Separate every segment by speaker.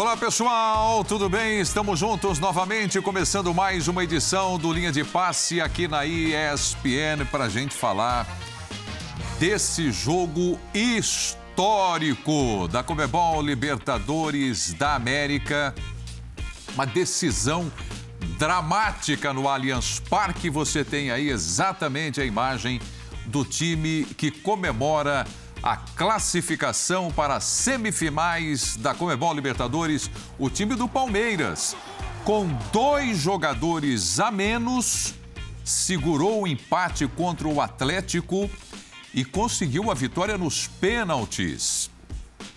Speaker 1: Olá pessoal, tudo bem? Estamos juntos novamente, começando mais uma edição do Linha de Passe aqui na ESPN para a gente falar desse jogo histórico da Comebol Libertadores da América. Uma decisão dramática no Allianz Parque. Você tem aí exatamente a imagem do time que comemora a classificação para as semifinais da Comebol Libertadores, o time do Palmeiras, com dois jogadores a menos, segurou o empate contra o Atlético e conseguiu a vitória nos pênaltis.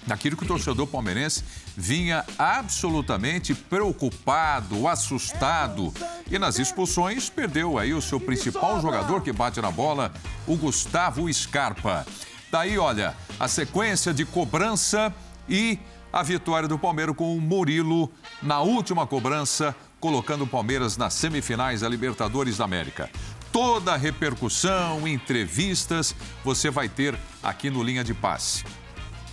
Speaker 1: Daquilo que o torcedor palmeirense vinha absolutamente preocupado, assustado. E nas expulsões perdeu aí o seu principal jogador que bate na bola, o Gustavo Scarpa. Daí, olha, a sequência de cobrança e a vitória do Palmeiras com o Murilo na última cobrança, colocando o Palmeiras nas semifinais da Libertadores da América. Toda a repercussão, entrevistas, você vai ter aqui no Linha de Passe.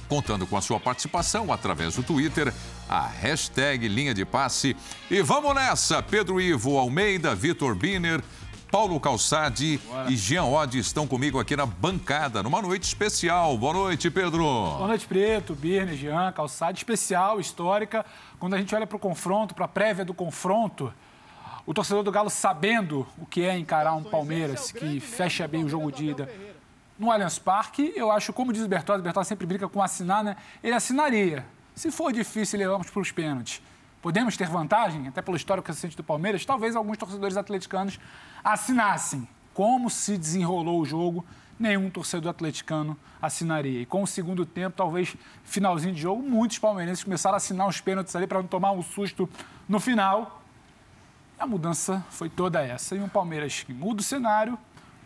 Speaker 1: Contando com a sua participação através do Twitter, a hashtag Linha de Passe. E vamos nessa! Pedro Ivo Almeida, Vitor Biner, Paulo Calçade e Jean Oddi estão comigo aqui na bancada, numa noite especial. Boa noite, Pedro.
Speaker 2: Boa noite, Preto, Birne, Jean, Calçade, especial, histórica. Quando a gente olha para o confronto, para a prévia do confronto, o torcedor do Galo sabendo o que é encarar um Palmeiras que fecha bem o jogo de ida no Allianz Parque, eu acho, como diz o Bertozzi, o Bertozzi sempre brinca com assinar, né? Ele assinaria. Se for difícil, levamos para os pênaltis podemos ter vantagem, até pelo histórico recente do Palmeiras, talvez alguns torcedores atleticanos assinassem. Como se desenrolou o jogo, nenhum torcedor atleticano assinaria. E com o segundo tempo, talvez finalzinho de jogo, muitos palmeirenses começaram a assinar os pênaltis ali para não tomar um susto no final. A mudança foi toda essa. E um Palmeiras que muda o cenário,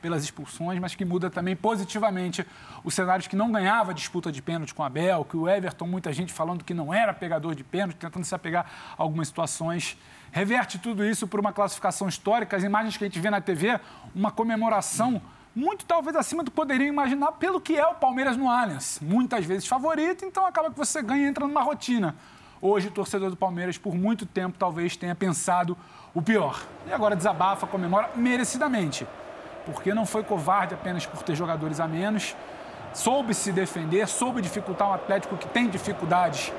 Speaker 2: pelas expulsões, mas que muda também positivamente os cenários que não ganhava disputa de pênalti com o Abel, que o Everton, muita gente falando que não era pegador de pênalti, tentando se apegar a algumas situações. Reverte tudo isso por uma classificação histórica, as imagens que a gente vê na TV, uma comemoração muito talvez acima do que poderiam imaginar pelo que é o Palmeiras no Allianz. Muitas vezes favorito, então acaba que você ganha e entra numa rotina. Hoje, o torcedor do Palmeiras, por muito tempo, talvez tenha pensado o pior. E agora desabafa, comemora merecidamente porque não foi covarde apenas por ter jogadores a menos, soube se defender, soube dificultar um Atlético que tem dificuldades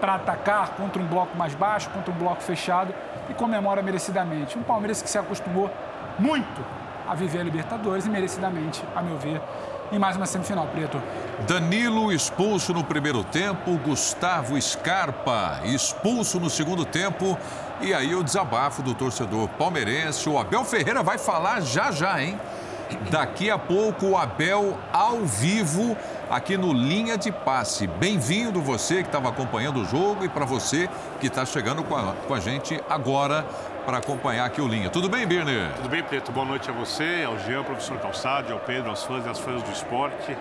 Speaker 2: para atacar contra um bloco mais baixo, contra um bloco fechado e comemora merecidamente. Um Palmeiras que se acostumou muito a viver a Libertadores e merecidamente, a meu ver, em mais uma semifinal, Preto.
Speaker 1: Danilo expulso no primeiro tempo, Gustavo Scarpa expulso no segundo tempo. E aí o desabafo do torcedor palmeirense. O Abel Ferreira vai falar já já, hein? Daqui a pouco o Abel ao vivo aqui no Linha de Passe. Bem-vindo você que estava acompanhando o jogo e para você que está chegando com a, com a gente agora para acompanhar aqui o Linha. Tudo bem, Birner?
Speaker 3: Tudo bem, Preto. Boa noite a você, ao Jean, professor Calçado, ao Pedro, aos fãs e às fãs do esporte.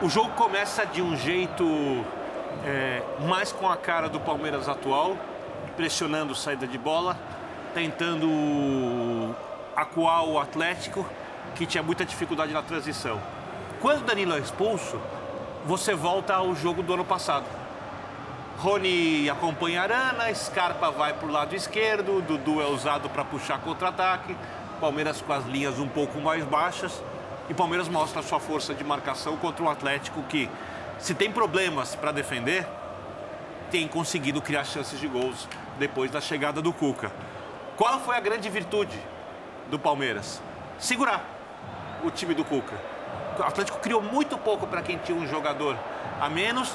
Speaker 3: O jogo começa de um jeito é, mais com a cara do Palmeiras atual, pressionando saída de bola, tentando acuar o Atlético, que tinha muita dificuldade na transição. Quando o Danilo é expulso, você volta ao jogo do ano passado Rony acompanha Arana, Scarpa vai para o lado esquerdo, Dudu é usado para puxar contra-ataque, Palmeiras com as linhas um pouco mais baixas e Palmeiras mostra a sua força de marcação contra um Atlético que, se tem problemas para defender, tem conseguido criar chances de gols depois da chegada do Cuca. Qual foi a grande virtude do Palmeiras? Segurar o time do Cuca. O Atlético criou muito pouco para quem tinha um jogador a menos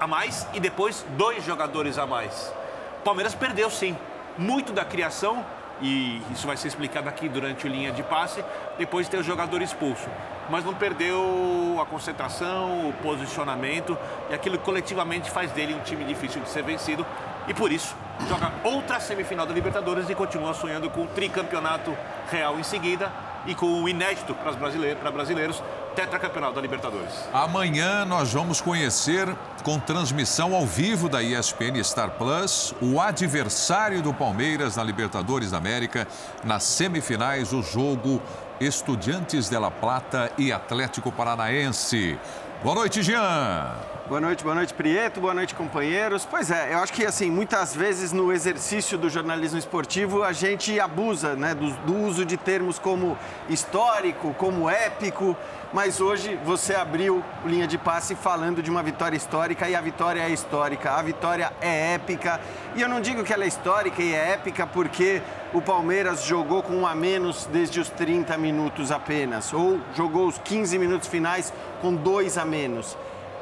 Speaker 3: a mais e depois dois jogadores a mais. O Palmeiras perdeu sim muito da criação e isso vai ser explicado aqui durante o linha de passe, depois de ter o jogador expulso. Mas não perdeu a concentração, o posicionamento e aquilo coletivamente faz dele um time difícil de ser vencido. E por isso joga outra semifinal da Libertadores e continua sonhando com o tricampeonato real em seguida e com o inédito para brasileiros, para brasileiros, tetracampeonato da Libertadores.
Speaker 1: Amanhã nós vamos conhecer, com transmissão ao vivo da ESPN Star Plus, o adversário do Palmeiras na Libertadores da América, nas semifinais, o jogo Estudiantes de La Plata e Atlético Paranaense. Boa noite, Jean.
Speaker 4: Boa noite, boa noite, Prieto, boa noite, companheiros. Pois é, eu acho que, assim, muitas vezes no exercício do jornalismo esportivo a gente abusa, né, do, do uso de termos como histórico, como épico, mas hoje você abriu linha de passe falando de uma vitória histórica e a vitória é histórica, a vitória é épica. E eu não digo que ela é histórica e é épica porque o Palmeiras jogou com um a menos desde os 30 minutos apenas, ou jogou os 15 minutos finais com dois a menos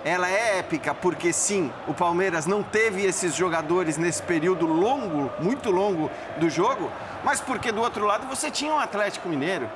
Speaker 4: ela é épica porque sim, o Palmeiras não teve esses jogadores nesse período longo, muito longo do jogo, mas porque do outro lado você tinha um Atlético Mineiro.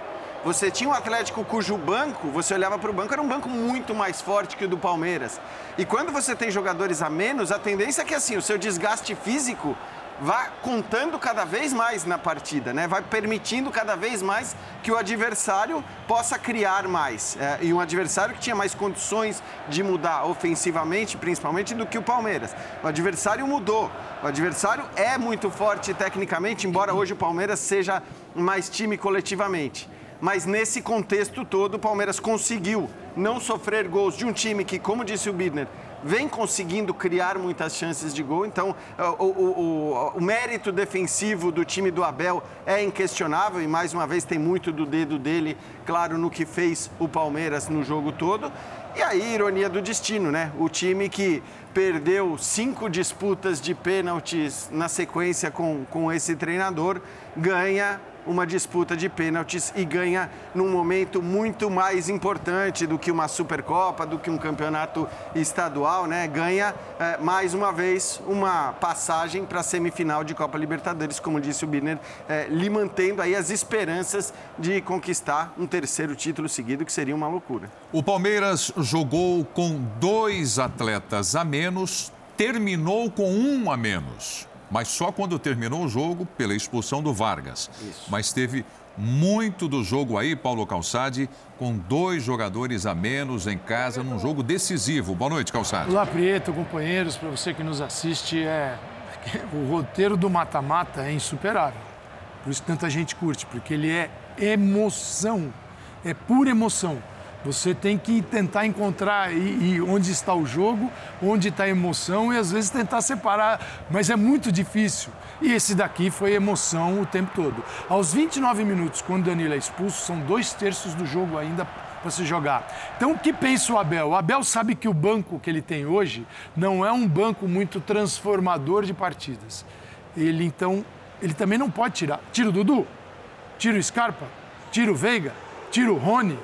Speaker 4: Você tinha um Atlético cujo banco, você olhava para o banco, era um banco muito mais forte que o do Palmeiras. E quando você tem jogadores a menos, a tendência é que assim, o seu desgaste físico vá contando cada vez mais na partida, né? vai permitindo cada vez mais que o adversário possa criar mais. É, e um adversário que tinha mais condições de mudar ofensivamente, principalmente, do que o Palmeiras. O adversário mudou. O adversário é muito forte tecnicamente, embora hoje o Palmeiras seja mais time coletivamente. Mas nesse contexto todo, o Palmeiras conseguiu não sofrer gols de um time que, como disse o Bidner, vem conseguindo criar muitas chances de gol. Então, o, o, o, o, mérito defensivo do time do Abel é inquestionável e, mais uma vez, tem muito do dedo dele, claro, no que fez o Palmeiras no jogo todo. E aí, ironia do destino, né? O time que perdeu cinco disputas de pênaltis na sequência com, com esse treinador ganha uma disputa de pênaltis e ganha num momento muito mais importante do que uma Supercopa, do que um campeonato estadual, né? Ganha é, mais uma vez uma passagem para a semifinal de Copa Libertadores, como disse o Birner, é, lhe mantendo aí as esperanças de conquistar um terceiro título seguido, que seria uma loucura.
Speaker 1: O Palmeiras jogou com dois atletas a menos, terminou com um a menos mas só quando terminou o jogo pela expulsão do Vargas. Isso. Mas teve muito do jogo aí, Paulo Calçade, com dois jogadores a menos em casa num jogo decisivo. Boa noite, Calçade.
Speaker 5: Olá, Prieto, companheiros, para você que nos assiste, é... o roteiro do mata-mata é insuperável. Por isso que tanta gente curte, porque ele é emoção, é pura emoção. Você tem que tentar encontrar e, onde está o jogo, onde está a emoção e às vezes tentar separar, mas é muito difícil. E esse daqui foi emoção o tempo todo. Aos 29 minutos, quando Danilo é expulso, são dois terços do jogo ainda para se jogar. Então, o que pensa o Abel? O Abel sabe que o banco que ele tem hoje não é um banco muito transformador de partidas. Ele, então, ele também não pode tirar. Tira o Dudu, tira o Scarpa, tira o Veiga, tira o Rony,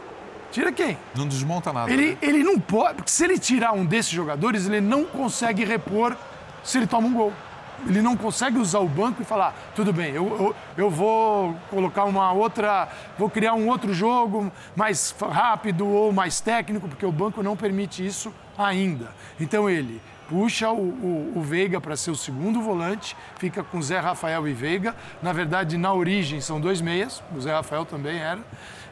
Speaker 5: Tira quem?
Speaker 1: Não desmonta nada.
Speaker 5: Ele, né? ele não pode. Porque se ele tirar um desses jogadores, ele não consegue repor se ele toma um gol. Ele não consegue usar o banco e falar, tudo bem, eu, eu, eu vou colocar uma outra. Vou criar um outro jogo mais rápido ou mais técnico, porque o banco não permite isso ainda. Então ele puxa o, o, o Veiga para ser o segundo volante, fica com Zé Rafael e Veiga. Na verdade, na origem são dois meias, o Zé Rafael também era.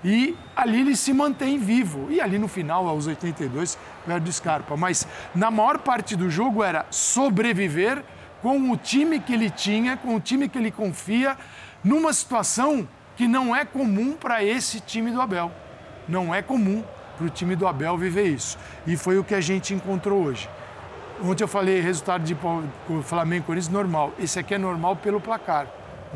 Speaker 5: E ali ele se mantém vivo. E ali no final, aos 82, perde o Scarpa. Mas na maior parte do jogo era sobreviver com o time que ele tinha, com o time que ele confia, numa situação que não é comum para esse time do Abel. Não é comum para o time do Abel viver isso. E foi o que a gente encontrou hoje. Ontem eu falei resultado de Flamengo e Corinthians normal. Esse aqui é normal pelo placar.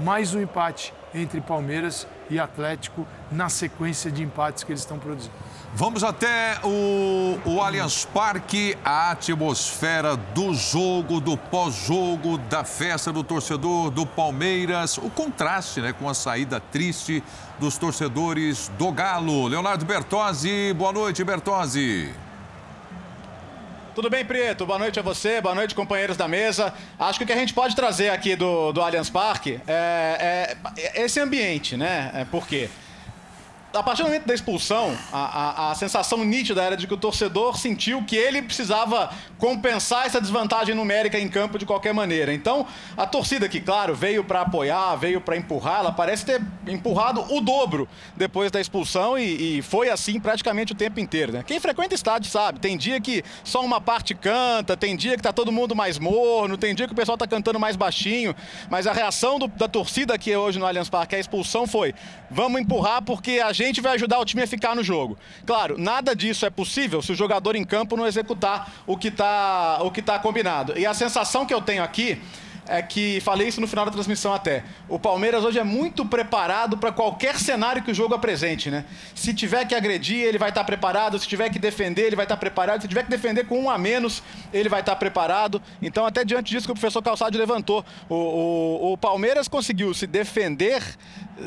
Speaker 5: Mais um empate entre Palmeiras e Atlético na sequência de empates que eles estão produzindo.
Speaker 1: Vamos até o, o Allianz Parque, a atmosfera do jogo, do pós-jogo, da festa do torcedor do Palmeiras, o contraste né, com a saída triste dos torcedores do Galo. Leonardo Bertozzi, boa noite, Bertozzi.
Speaker 6: Tudo bem, Prieto? Boa noite a você, boa noite, companheiros da mesa. Acho que o que a gente pode trazer aqui do, do Allianz Parque é, é esse ambiente, né? É por quê? A partir do momento da expulsão, a, a, a, sensação nítida era de que o torcedor sentiu que ele precisava compensar essa desvantagem numérica em campo de qualquer maneira. Então, a torcida que, claro, veio para apoiar, veio para empurrar, ela parece ter empurrado o dobro depois da expulsão e, e foi assim praticamente o tempo inteiro. Né? Quem frequenta estádio sabe, tem dia que só uma parte canta, tem dia que tá todo mundo mais morno, tem dia que o pessoal tá cantando mais baixinho, mas a reação do, da torcida aqui hoje no Allianz Parque, a expulsão foi: vamos empurrar porque a gente vai ajudar o time a ficar no jogo. Claro, nada disso é possível se o jogador em campo não executar o que está tá combinado. E a sensação que eu tenho aqui é que falei isso no final da transmissão até. O Palmeiras hoje é muito preparado para qualquer cenário que o jogo apresente, né? Se tiver que agredir, ele vai estar tá preparado. Se tiver que defender, ele vai estar tá preparado. Se tiver que defender com um a menos, ele vai estar tá preparado. Então, até diante disso que o professor Calçado levantou, o, o, o Palmeiras conseguiu se defender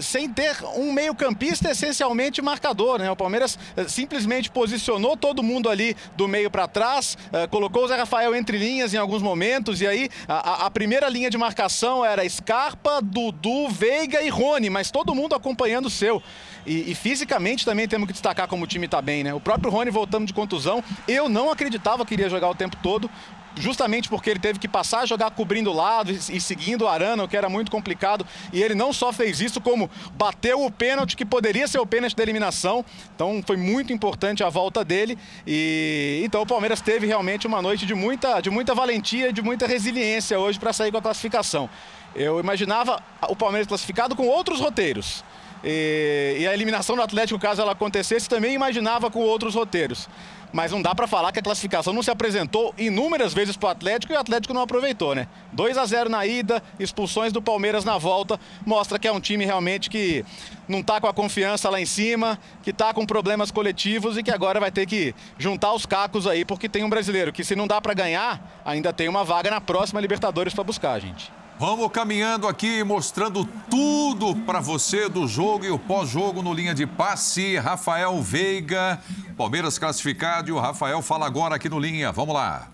Speaker 6: sem ter um meio-campista essencialmente marcador, né? O Palmeiras eh, simplesmente posicionou todo mundo ali do meio para trás, uh, colocou o Zé Rafael entre linhas em alguns momentos, e aí a, a primeira linha de marcação era Scarpa, Dudu, Veiga e Rony, mas todo mundo acompanhando o seu. E, e, fisicamente também temos que destacar como o time está bem, né? O próprio Rony voltando de contusão, eu não acreditava que iria jogar o tempo todo justamente porque ele teve que passar a jogar cobrindo o lado e, seguindo o Arana, o que era muito complicado. E ele não só fez isso, como bateu o pênalti que poderia ser o pênalti da eliminação. Então foi muito importante a volta dele. E então o Palmeiras teve realmente uma noite de muita, de muita valentia e de muita resiliência hoje para sair com a classificação. Eu imaginava o Palmeiras classificado com outros roteiros. E, e a eliminação do Atlético, caso ela acontecesse, também imaginava com outros roteiros mas não dá para falar que a classificação não se apresentou inúmeras vezes para o Atlético e o Atlético não aproveitou, né? 2 a 0 na ida, expulsões do Palmeiras na volta, mostra que é um time realmente que não está com a confiança lá em cima, que está com problemas coletivos e que agora vai ter que juntar os cacos aí, porque tem um brasileiro que se não dá para ganhar, ainda tem uma vaga na próxima Libertadores para buscar, gente.
Speaker 1: Vamos caminhando aqui, mostrando tudo para você do jogo e o pós-jogo no linha de passe. Rafael Veiga, Palmeiras classificado e o Rafael fala agora aqui no linha. Vamos lá.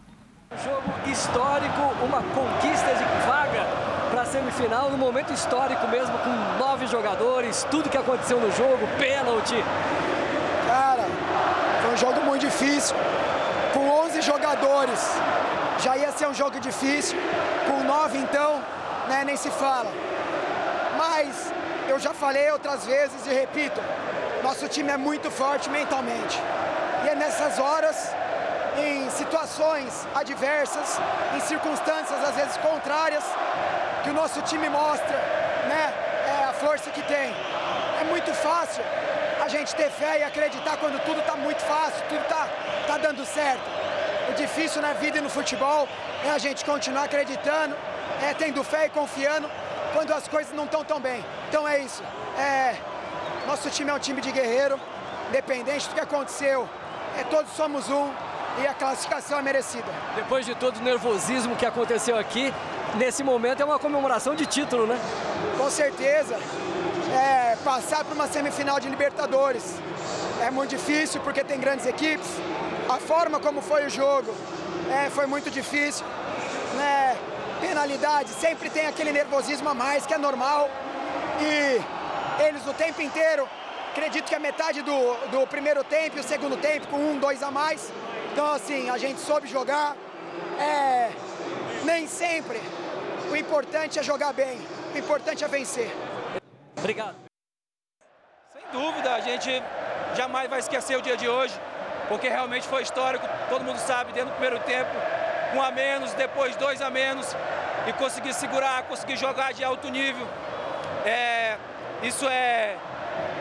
Speaker 7: Jogo histórico, uma conquista de vaga para a semifinal, no momento histórico mesmo, com nove jogadores, tudo que aconteceu no jogo, pênalti.
Speaker 8: Cara, foi um jogo muito difícil, com 11 jogadores. Já ia ser um jogo difícil, com nove então, né, nem se fala. Mas eu já falei outras vezes e repito, nosso time é muito forte mentalmente. E é nessas horas, em situações adversas, em circunstâncias às vezes contrárias, que o nosso time mostra né, é a força que tem. É muito fácil a gente ter fé e acreditar quando tudo está muito fácil, tudo está tá dando certo. O difícil na vida e no futebol é a gente continuar acreditando, é tendo fé e confiando quando as coisas não estão tão bem. Então é isso. É, nosso time é um time de guerreiro, independente do que aconteceu, é, todos somos um e a classificação é merecida.
Speaker 7: Depois de todo o nervosismo que aconteceu aqui, nesse momento é uma comemoração de título, né?
Speaker 8: Com certeza. É, passar para uma semifinal de Libertadores é muito difícil porque tem grandes equipes. A forma como foi o jogo é, foi muito difícil. Né? Penalidade, sempre tem aquele nervosismo a mais, que é normal. E eles o tempo inteiro. Acredito que a metade do, do primeiro tempo e o segundo tempo com um, dois a mais. Então, assim, a gente soube jogar. É, nem sempre o importante é jogar bem, o importante é vencer.
Speaker 7: Obrigado.
Speaker 9: Sem dúvida, a gente jamais vai esquecer o dia de hoje, porque realmente foi histórico, todo mundo sabe, dentro do primeiro tempo, um a menos, depois dois a menos, e conseguir segurar, conseguir jogar de alto nível. É, isso é,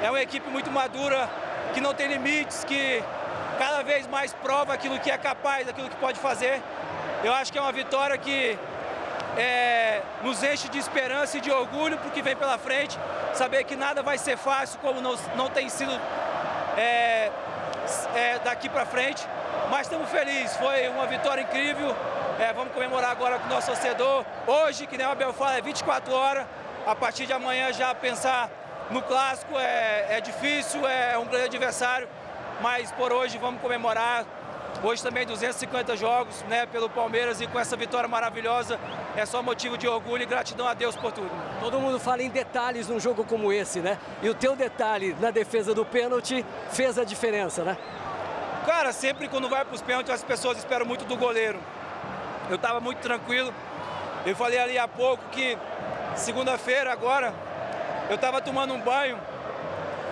Speaker 9: é uma equipe muito madura, que não tem limites, que cada vez mais prova aquilo que é capaz, aquilo que pode fazer. Eu acho que é uma vitória que é, nos enche de esperança e de orgulho para o que vem pela frente. Saber que nada vai ser fácil, como não, não tem sido é, é, daqui para frente. Mas estamos felizes, foi uma vitória incrível. É, vamos comemorar agora com o nosso torcedor. Hoje, que nem o Abel fala, é 24 horas. A partir de amanhã já pensar no clássico é, é difícil, é um grande adversário, mas por hoje vamos comemorar. Hoje também 250 jogos né, pelo Palmeiras e com essa vitória maravilhosa é só motivo de orgulho e gratidão a Deus por tudo.
Speaker 7: Todo mundo fala em detalhes num jogo como esse, né? E o teu detalhe na defesa do pênalti fez a diferença, né?
Speaker 9: Cara, sempre quando vai para os pênaltis as pessoas esperam muito do goleiro. Eu estava muito tranquilo. Eu falei ali há pouco que segunda-feira agora eu estava tomando um banho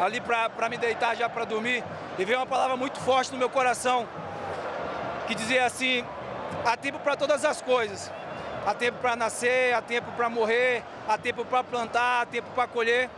Speaker 9: ali para me deitar já para dormir e veio uma palavra muito forte no meu coração que dizia assim: há tempo para todas as coisas. Há tempo para nascer, há tempo para morrer, há tempo para plantar, há tempo para colher.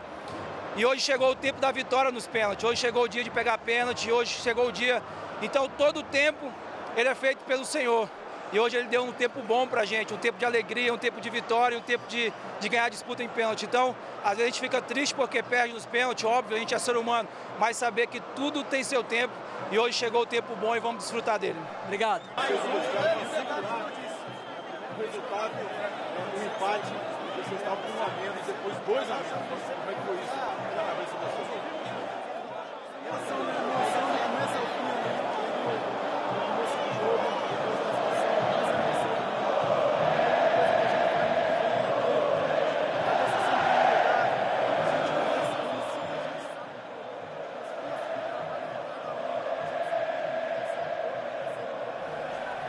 Speaker 9: E hoje chegou o tempo da vitória nos pênaltis. Hoje chegou o dia de pegar pênalti. Hoje chegou o dia. Então, todo o tempo ele é feito pelo Senhor. E hoje ele deu um tempo bom pra gente, um tempo de alegria, um tempo de vitória, um tempo de, de ganhar disputa em pênalti. Então, às vezes a gente fica triste porque perde nos pênaltis, óbvio, a gente é ser humano, mas saber que tudo tem seu tempo e hoje chegou o tempo bom e vamos desfrutar dele.
Speaker 7: Obrigado.
Speaker 10: Resultado, empate, você estava com a menos, depois dois a.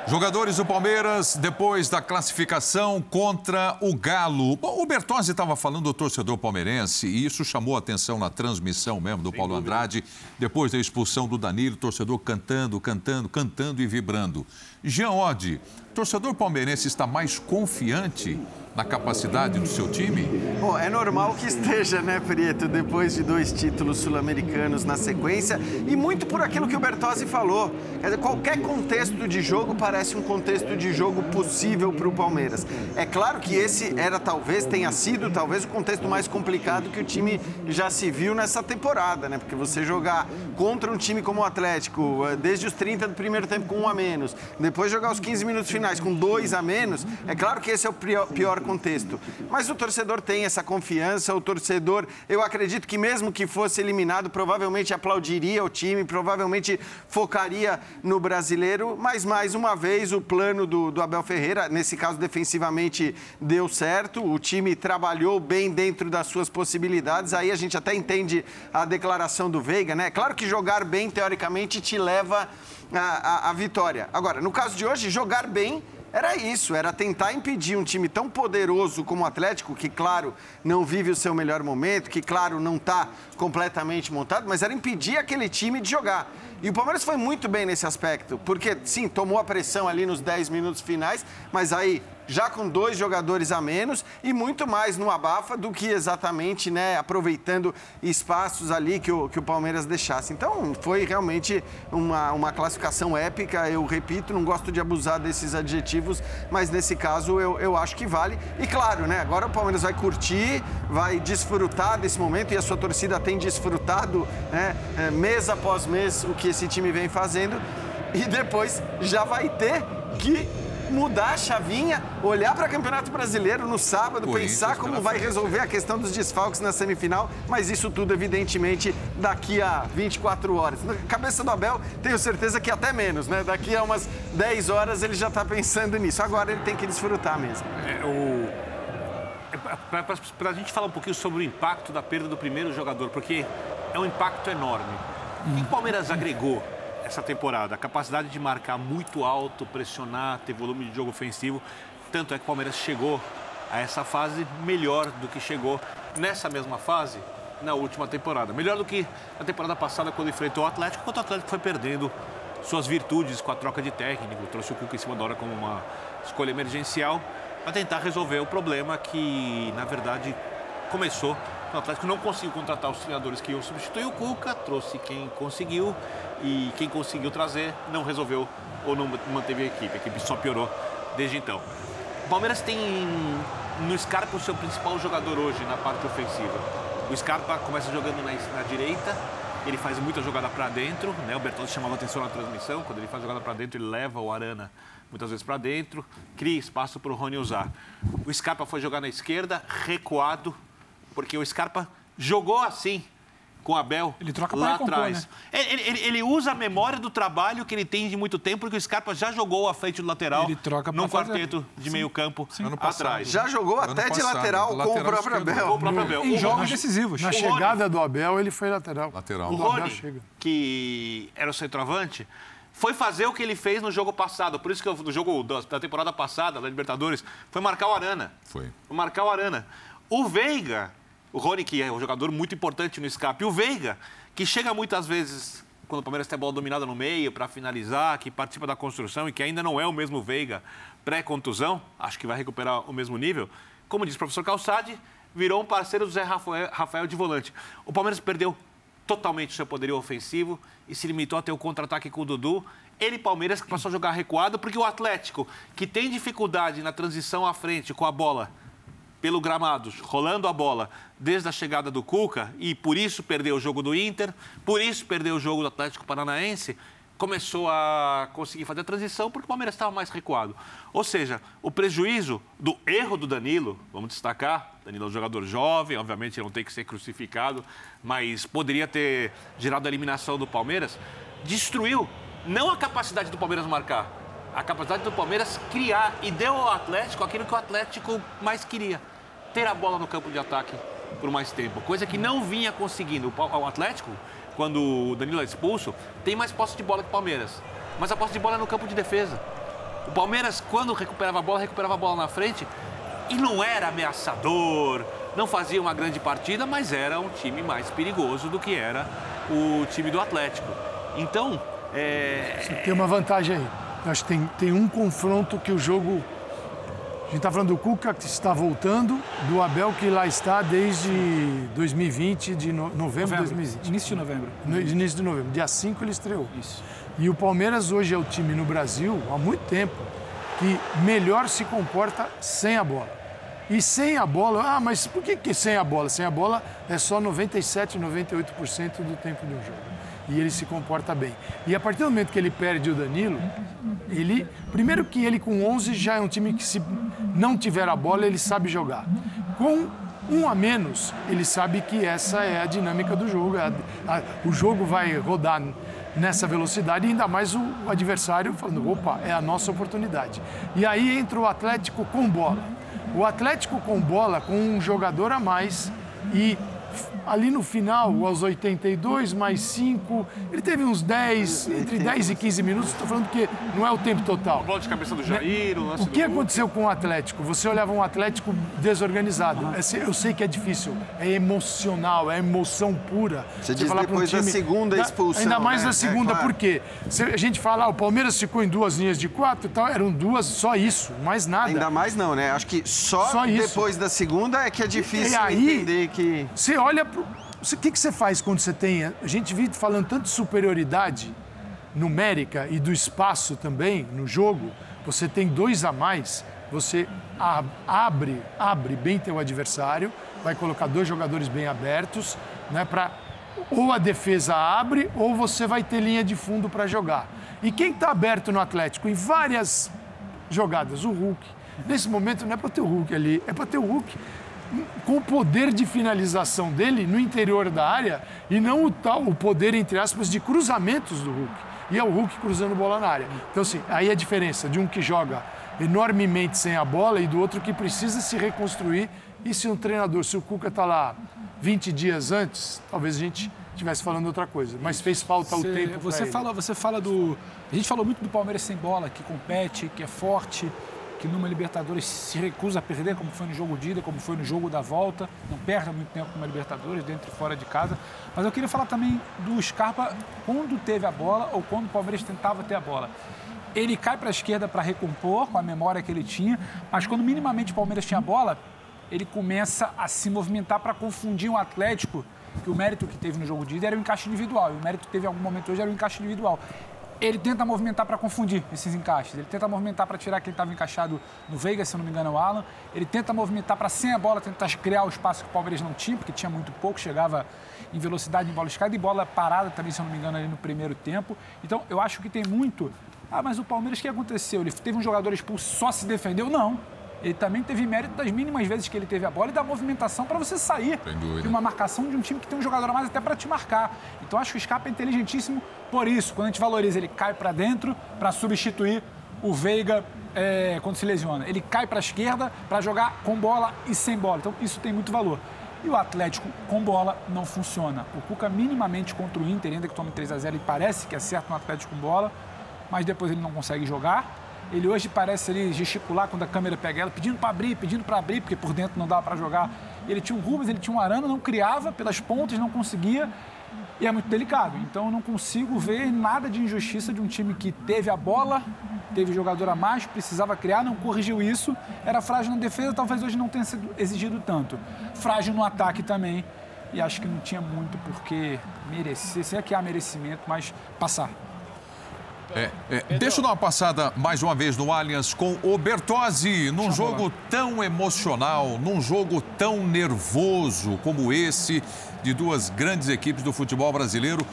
Speaker 1: Jogadores do Palmeiras, depois da classificação contra o Galo. Bom, o Bertozzi estava falando do torcedor palmeirense e isso chamou a atenção na transmissão mesmo do Paulo Andrade, depois da expulsão do Danilo, torcedor cantando, cantando, cantando e vibrando. Jean Oddi, torcedor palmeirense está mais confiante na capacidade do seu time?
Speaker 4: Bom, é normal que esteja, né, Prieto, depois de dois títulos sul-americanos na sequência e muito por aquilo que o Bertozzi falou. Quer dizer, qualquer contexto de jogo parece um contexto de jogo possível para o Palmeiras. É claro que esse era talvez tenha sido talvez o contexto mais complicado que o time já se viu nessa temporada, né? Porque você jogar contra um time como o Atlético, eh, desde os 30 do primeiro tempo com um a menos, depois jogar os 15 minutos finais com dois a menos, é claro que esse é o pior contexto. Mas o torcedor tem essa confiança, o torcedor, eu acredito que mesmo que fosse eliminado, provavelmente aplaudiria o time, provavelmente focaria no brasileiro, mas mais uma vez o plano do, do Abel Ferreira, nesse caso defensivamente, deu certo, o time trabalhou bem dentro das suas possibilidades, aí a gente até entende a declaração do Veiga, né? Claro que jogar bem, teoricamente, te leva à vitória. Agora, no caso de hoje, jogar bem era isso, era tentar impedir um time tão poderoso como o Atlético, que, claro, não vive o seu melhor momento, que, claro, não está completamente montado, mas era impedir aquele time de jogar. E o Palmeiras foi muito bem nesse aspecto, porque, sim, tomou a pressão ali nos 10 minutos finais, mas aí já com dois jogadores a menos e muito mais no abafa do que exatamente né, aproveitando espaços ali que o, que o Palmeiras deixasse. Então foi realmente uma, uma classificação épica. Eu repito, não gosto de abusar desses adjetivos, mas nesse caso eu, eu acho que vale. E claro, né, agora o Palmeiras vai curtir, vai desfrutar desse momento e a sua torcida tem desfrutado né, é, mês após mês o que esse time vem fazendo. E depois já vai ter que mudar a chavinha, olhar para o Campeonato Brasileiro no sábado, pensar como vai resolver a questão dos desfalques na semifinal, mas isso tudo, evidentemente, daqui a 24 horas. Na cabeça do Abel, tenho certeza que até menos, né? Daqui a umas 10 horas ele já está pensando nisso. Agora ele tem que desfrutar mesmo.
Speaker 3: É, o... É, para a gente falar um pouquinho sobre o impacto da perda do primeiro jogador, porque é um impacto enorme. O que o Palmeiras agregou essa temporada. A capacidade de marcar muito alto, pressionar, ter volume de jogo ofensivo. Tanto é que o Palmeiras chegou a essa fase melhor do que chegou nessa mesma fase na última temporada. Melhor do que na temporada passada, quando enfrentou o Atlético, quando o Atlético foi perdendo suas virtudes com a troca de técnico. Trouxe o Cuca em cima da hora como uma escolha emergencial para tentar resolver o problema que, na verdade, começou o Atlético não conseguiu contratar os treinadores que iam substituir o Cuca, trouxe quem conseguiu e quem conseguiu trazer não resolveu ou não manteve a equipe. A equipe só piorou desde então. O Palmeiras tem no Scarpa o seu principal jogador hoje na parte ofensiva. O Scarpa começa jogando na, na direita, ele faz muita jogada para dentro, né? O Bertozzi chamava atenção na transmissão, quando ele faz jogada para dentro, ele leva o Arana muitas vezes para dentro, cria espaço para o Rony usar. O Scarpa foi jogar na esquerda, recuado, porque o Scarpa jogou assim com o Abel
Speaker 2: ele troca
Speaker 3: lá
Speaker 2: compor,
Speaker 3: atrás.
Speaker 2: Né?
Speaker 3: Ele, ele, ele, usa a memória do trabalho que ele tem de muito tempo, porque o Scarpa já jogou à frente do lateral
Speaker 2: ele troca
Speaker 3: num quarteto de Sim. meio campo Sim. atrás.
Speaker 4: Já jogou até passado, de lateral, com, lateral o próprio Abel.
Speaker 3: Com o próprio Abel.
Speaker 2: Em jogos decisivos.
Speaker 5: Na chegada do Abel, ele foi lateral.
Speaker 1: Lateral.
Speaker 3: O Rony, que era o centroavante, foi fazer o que ele fez no jogo passado. Por isso que eu, no jogo da temporada passada, da Libertadores, foi marcar o Arana.
Speaker 1: Foi.
Speaker 3: Foi marcar o Arana. O Veiga o Rony, que é um jogador muito importante no escape. E o Veiga, que chega muitas vezes, quando o Palmeiras tem a bola dominada no meio, para finalizar, que participa da construção e que ainda não é o mesmo Veiga pré-contusão, acho que vai recuperar o mesmo nível. Como diz o professor Calçade, virou um parceiro do Zé Rafael, de volante. O Palmeiras perdeu totalmente o seu poderio ofensivo e se limitou a ter o contra-ataque com o Dudu. Ele, Palmeiras, que passou a jogar recuado, porque o Atlético, que tem dificuldade na transição à frente com a bola pelo gramado, rolando a bola desde a chegada do Cuca, e por isso perdeu o jogo do Inter, por isso perdeu o jogo do Atlético Paranaense, começou a conseguir fazer a transição porque o Palmeiras estava mais recuado. Ou seja, o prejuízo do erro do Danilo, vamos destacar, Danilo é um jogador jovem, obviamente não tem que ser crucificado, mas poderia ter gerado a eliminação do Palmeiras, destruiu não a capacidade do Palmeiras marcar, a capacidade do Palmeiras criar e deu ao Atlético aquilo que o Atlético mais queria, ter a bola no campo de ataque por mais tempo, coisa que não vinha conseguindo. O Atlético quando o Danilo é expulso, tem mais posse de bola que o Palmeiras. Mas a posse de bola é no campo de defesa. O Palmeiras, quando recuperava a bola, recuperava a bola na frente e não era ameaçador, não fazia uma grande partida, mas era um time mais perigoso do que era o time do Atlético. Então, é...
Speaker 5: Tem uma vantagem aí. Acho que tem, tem um confronto que o jogo a gente está falando do Cuca, que está voltando, do Abel, que lá está desde 2020, de no, novembro, de 2020.
Speaker 2: Início de novembro.
Speaker 5: No, início de novembro. Dia 5 ele estreou. Isso. E o Palmeiras hoje é o time no Brasil, há muito tempo, que melhor se comporta sem a bola. E sem a bola, ah, mas por que, que sem a bola? Sem a bola é só 97, 98% do tempo do jogo e ele se comporta bem. E a partir do momento que ele perde o Danilo, ele primeiro que ele com 11 já é um time que se não tiver a bola ele sabe jogar. Com um a menos, ele sabe que essa é a dinâmica do jogo. A, a, o jogo vai rodar nessa velocidade ainda mais o adversário falando, opa, é a nossa oportunidade. E aí entra o Atlético com bola. O Atlético com bola, com um jogador a mais e ali no final, aos 82 mais 5, ele teve uns 10, entre 10 e 15 minutos, estou falando que não é o tempo total.
Speaker 3: Bola de cabeça do Jair, o lance
Speaker 5: O que aconteceu com o Atlético? Você olhava um Atlético desorganizado. Eu sei que é difícil, é emocional, é emoção pura.
Speaker 4: Você, diz depois um time, da segunda expulsão.
Speaker 5: Ainda mais
Speaker 4: né?
Speaker 5: da segunda, é, claro. por quê? A gente fala, ah, o Palmeiras ficou em duas linhas de quatro e tal, eram duas, só isso, mais nada.
Speaker 4: Ainda mais não, né? Acho que só, só depois da segunda é que é difícil e aí, entender que...
Speaker 5: Você olha o que, que você faz quando você tem. A gente vive falando tanto de superioridade numérica e do espaço também no jogo. Você tem dois a mais, você abre, abre bem teu adversário, vai colocar dois jogadores bem abertos, né, para ou a defesa abre ou você vai ter linha de fundo para jogar. E quem está aberto no Atlético em várias jogadas, o Hulk. Nesse momento não é para ter o Hulk ali, é para ter o Hulk com o poder de finalização dele no interior da área e não o tal, o poder, entre aspas, de cruzamentos do Hulk. E é o Hulk cruzando bola na área. Então, assim, aí a diferença de um que joga enormemente sem a bola e do outro que precisa se reconstruir. E se um treinador, se o Cuca está lá 20 dias antes, talvez a gente estivesse falando outra coisa. Mas fez falta o tempo.
Speaker 2: Você fala, você fala do. A gente falou muito do Palmeiras sem bola, que compete, que é forte que numa Libertadores se recusa a perder, como foi no jogo de ida, como foi no jogo da volta, não perde muito tempo numa Libertadores, dentro e fora de casa. Mas eu queria falar também do Scarpa quando teve a bola ou quando o Palmeiras tentava ter a bola. Ele cai para a esquerda para recompor com a memória que ele tinha, mas quando minimamente o Palmeiras tinha a bola, ele começa a se movimentar para confundir um Atlético que o mérito que teve no jogo de ida era o encaixe individual, e o mérito que teve em algum momento hoje era o encaixe individual ele tenta movimentar para confundir esses encaixes. Ele tenta movimentar para tirar quem estava encaixado no Veiga, se não me engano, é o Alan. Ele tenta movimentar para, sem a bola, tentar criar o espaço que o Palmeiras não tinha, porque tinha muito pouco, chegava em velocidade em bola escada e bola parada também, se não me engano, ali no primeiro tempo. Então, eu acho que tem muito. Ah, mas o Palmeiras, o que aconteceu? Ele teve um jogador expulso, só se defendeu? Não ele também teve mérito das mínimas vezes que ele teve a bola e da movimentação para você sair de uma marcação de um time que tem um jogador a mais até para te marcar. Então acho que o Scarpa é inteligentíssimo por isso. Quando a gente valoriza, ele cai para dentro para substituir o Veiga é, quando se lesiona. Ele cai para a esquerda para jogar com bola e sem bola. Então isso tem muito valor. E o Atlético com bola não funciona. O Cuca minimamente contra o Inter, ainda que tome 3 a 0 ele parece que acerta no Atlético com bola, mas depois ele não consegue jogar. Ele hoje parece ali gesticular quando a câmera pega ela, pedindo para abrir, pedindo para abrir, porque por dentro não dava para jogar. Ele tinha um Rubens, ele tinha um Arana, não criava pelas pontas, não conseguia. E é muito delicado. Então eu não consigo ver nada de injustiça de um time que teve a bola teve jogador a mais, precisava criar, não corrigiu isso. Era frágil na defesa, talvez hoje não tenha sido exigido tanto. Frágil no ataque também. E acho que não tinha muito porque merecer, sei que há merecimento, mas passar.
Speaker 1: É, é, deixa eu dar uma passada mais uma vez no Allianz com o Bertozzi. Num jogo tão emocional, num jogo tão nervoso como esse, de duas grandes equipes do futebol brasileiro.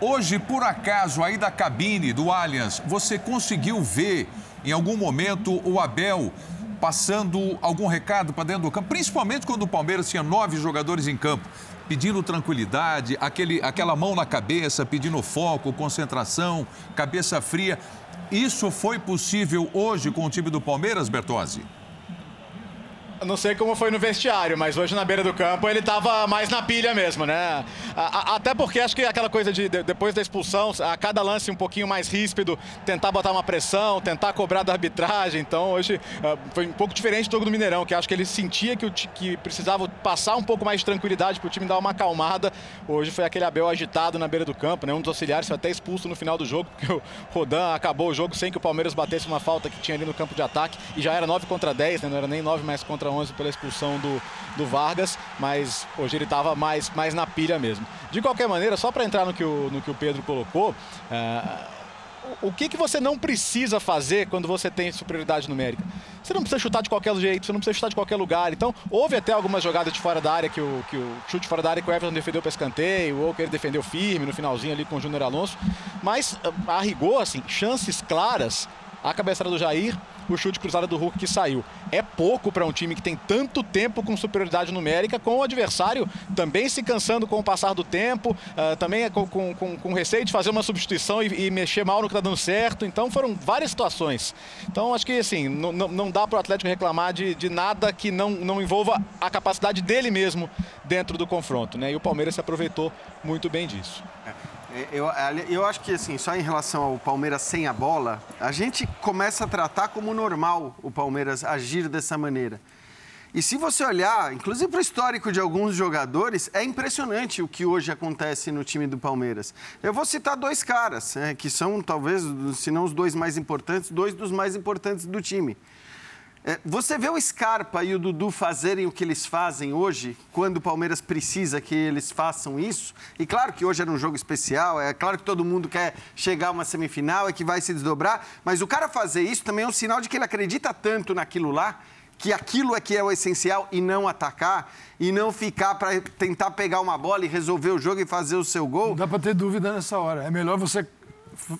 Speaker 1: Hoje, por acaso, aí da cabine do Allianz, você conseguiu ver em algum momento o Abel passando algum recado para dentro do campo, principalmente quando o Palmeiras tinha nove jogadores em campo pedindo tranquilidade, aquele, aquela mão na cabeça, pedindo foco, concentração, cabeça fria. Isso foi possível hoje com o time do Palmeiras, Bertozzi?
Speaker 6: Não sei como foi no vestiário, mas hoje na beira do campo ele estava mais na pilha mesmo, né? A, a, até porque acho que aquela coisa de, de, depois da expulsão, a cada lance um pouquinho mais ríspido, tentar botar uma pressão, tentar cobrar da arbitragem. Então hoje uh, foi um pouco diferente do jogo do Mineirão, que acho que ele sentia que, o, que precisava passar um pouco mais de tranquilidade para o time dar uma acalmada. Hoje foi aquele Abel agitado na beira do campo, né? Um dos auxiliares foi até expulso no final do jogo, porque o Rodan acabou o jogo sem que o Palmeiras batesse uma falta que tinha ali no campo de ataque e já era 9 contra 10, né? Não era nem 9 mais contra 11 pela expulsão do, do Vargas, mas hoje ele estava mais, mais na pilha mesmo. De qualquer maneira, só para entrar no que, o, no que o Pedro colocou, é, o que, que você não precisa fazer quando você tem superioridade numérica? Você não precisa chutar de qualquer jeito, você não precisa chutar de qualquer lugar. Então, houve até algumas jogadas de fora da área que o, que o chute fora da área que o Everton defendeu para escanteio, ou que ele defendeu firme no finalzinho ali com o Júnior Alonso. Mas, a rigor, assim, chances claras, a cabeçada do Jair, o chute cruzado do Hulk que saiu. É pouco para um time que tem tanto tempo com superioridade numérica, com o adversário também se cansando com o passar do tempo, uh, também com, com, com, com, receio de fazer uma substituição e, e mexer mal no que está dando certo. Então foram várias situações. Então acho que assim, não, não dá para o Atlético reclamar de, de nada que não, não envolva a capacidade dele mesmo dentro do confronto. Né? E o Palmeiras se aproveitou muito bem disso.
Speaker 4: É. É, eu, eu acho que, assim, só em relação ao Palmeiras sem a bola, a gente começa a tratar como normal o Palmeiras agir dessa maneira. E se você olhar, inclusive para o histórico de alguns jogadores, é impressionante o que hoje acontece no time do Palmeiras. Eu vou citar dois caras, né, que são talvez, se não os dois mais importantes, dois dos mais importantes do time. É, você vê o Scarpa e o Dudu fazerem o que eles fazem hoje, quando o Palmeiras precisa que eles façam isso. E claro que hoje era um jogo especial, é claro que todo mundo quer chegar a uma semifinal e que vai se desdobrar, mas o cara fazer isso também é um sinal de que ele acredita tanto naquilo lá, que aquilo é que é o essencial e não atacar e não ficar para tentar pegar uma bola e resolver o jogo e fazer o seu gol. Não
Speaker 5: dá para ter dúvida nessa hora. É melhor você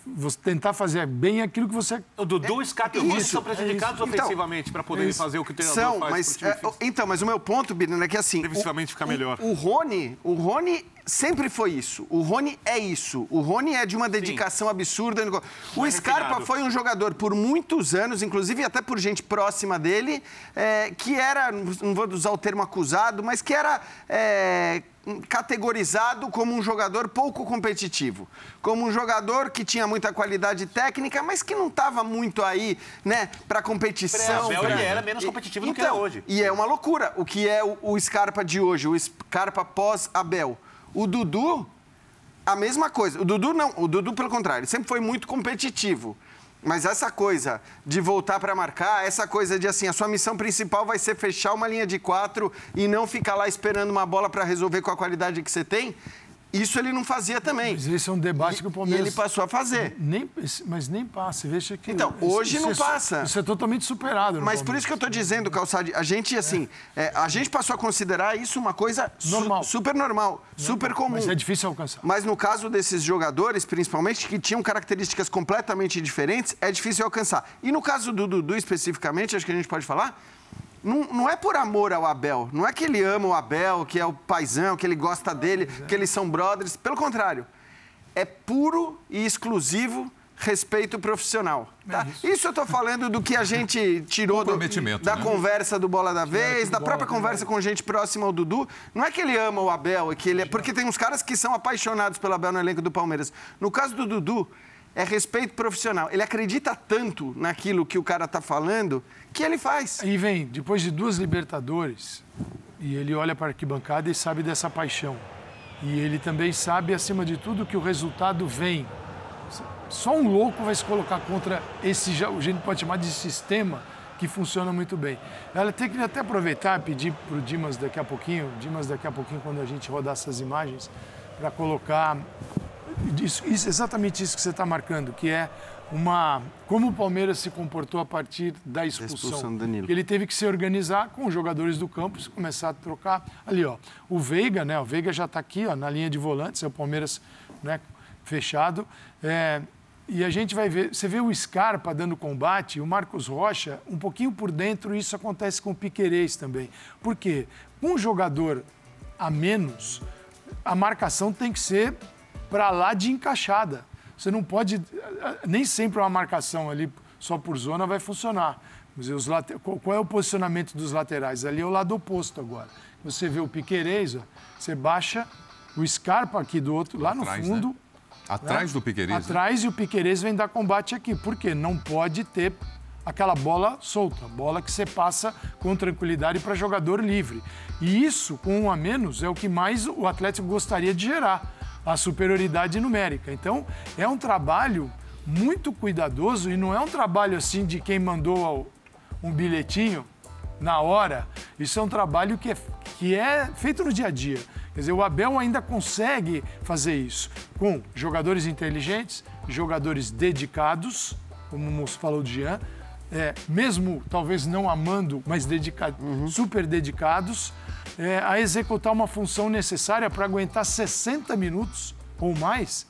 Speaker 5: você tentar fazer bem aquilo que você.
Speaker 3: O Dudu, é, Scarpa e o Rony são prejudicados é ofensivamente então, para poderem fazer o que o treinador
Speaker 4: são,
Speaker 3: faz.
Speaker 4: Mas, é, então, mas o meu ponto, Birna, é que assim.
Speaker 3: Defensivamente fica melhor.
Speaker 4: O, o Rony, o Rony sempre foi isso. O Rony é isso. O Rony é de uma dedicação Sim. absurda. O é Scarpa refinado. foi um jogador por muitos anos, inclusive até por gente próxima dele, é, que era, não vou usar o termo acusado, mas que era é, categorizado como um jogador pouco competitivo, como um jogador que tinha muita qualidade técnica, mas que não estava muito aí, né, para competição.
Speaker 3: Pra... ele era menos competitivo do que é então, hoje.
Speaker 4: E é uma loucura o que é o, o Scarpa de hoje, o Scarpa pós-Abel. O Dudu, a mesma coisa. O Dudu não, o Dudu pelo contrário, sempre foi muito competitivo. Mas essa coisa de voltar para marcar, essa coisa de assim, a sua missão principal vai ser fechar uma linha de quatro e não ficar lá esperando uma bola para resolver com a qualidade que você tem, isso ele não fazia também.
Speaker 5: Mas esse é um debate
Speaker 4: e,
Speaker 5: que o Palmeiras.
Speaker 4: E ele passou a fazer.
Speaker 5: Nem, mas nem passa. Veja que.
Speaker 4: Então, hoje isso, não isso passa.
Speaker 5: É, isso é totalmente superado.
Speaker 4: Mas por isso que eu estou dizendo, Calçade, a gente, assim, é. É, a gente passou a considerar isso uma coisa normal. Su super normal, normal, super comum. Mas
Speaker 5: é difícil alcançar.
Speaker 4: Mas no caso desses jogadores, principalmente, que tinham características completamente diferentes, é difícil alcançar. E no caso do Dudu especificamente, acho que a gente pode falar não, não, é por amor ao Abel. Não é que ele ama o Abel, que é o paizão, que ele gosta dele, que eles são brothers. Pelo contrário. É puro e exclusivo respeito profissional. Tá? É isso. isso. eu estou falando do que a gente tirou do, da né? conversa do Bola da Vez, da própria conversa com gente próxima ao Dudu. Não é que ele ama o Abel, é que ele é, porque tem uns caras que são apaixonados pelo Abel no elenco do Palmeiras. No caso do Dudu, é respeito profissional. Ele acredita tanto naquilo que o cara está falando que ele faz.
Speaker 5: E vem, depois de duas Libertadores, e ele olha para a arquibancada e sabe dessa paixão. E ele também sabe, acima de tudo, que o resultado vem. só um louco vai se colocar contra esse, a gente pode chamar de sistema que funciona muito bem. Ela tem que até aproveitar e pedir para o Dimas daqui a pouquinho, Dimas daqui a pouquinho, quando a gente rodar essas imagens, para colocar isso, isso- exatamente isso que você está marcando, que é uma como o Palmeiras se comportou a partir da expulsão.
Speaker 4: expulsão do Danilo.
Speaker 5: Ele teve que se organizar com os jogadores do campo, e começar a trocar ali, ó. O Veiga, né? O Veiga já está aqui, ó, na linha de volantes, é o Palmeiras, né? Fechado. É, e a gente vai ver, você vê o Scarpa dando combate, o Marcos Rocha, um pouquinho por dentro, isso acontece com o Piquerez também. Por quê? Um jogador a menos, a marcação tem que ser para lá de encaixada. Você não pode. Nem sempre uma marcação ali só por zona vai funcionar. Os late- qual é o posicionamento dos laterais? Ali é o lado oposto agora. Você vê o Piquerez, ó, você baixa o Scarpa aqui do outro, lá no
Speaker 1: Atrás,
Speaker 5: fundo.
Speaker 1: né? Atrás
Speaker 5: né?
Speaker 1: do Piquerez. né?
Speaker 5: Atrás e o Piquerez vem dar combate aqui. Por quê? Não pode ter aquela bola solta, bola que você passa com tranquilidade para jogador livre. E isso, com um a menos, é o que mais o Atlético gostaria de gerar, a superioridade numérica. Então, é um trabalho muito cuidadoso e não é um trabalho assim de quem mandou um bilhetinho na hora. Isso é um trabalho que é, que é feito no dia a dia. Quer dizer, o Abel ainda consegue fazer isso com jogadores inteligentes, jogadores dedicados, como o moço falou do Jean, é, mesmo talvez não amando, mas dedica- super dedicados, é, a executar uma função necessária para aguentar 60 minutos ou mais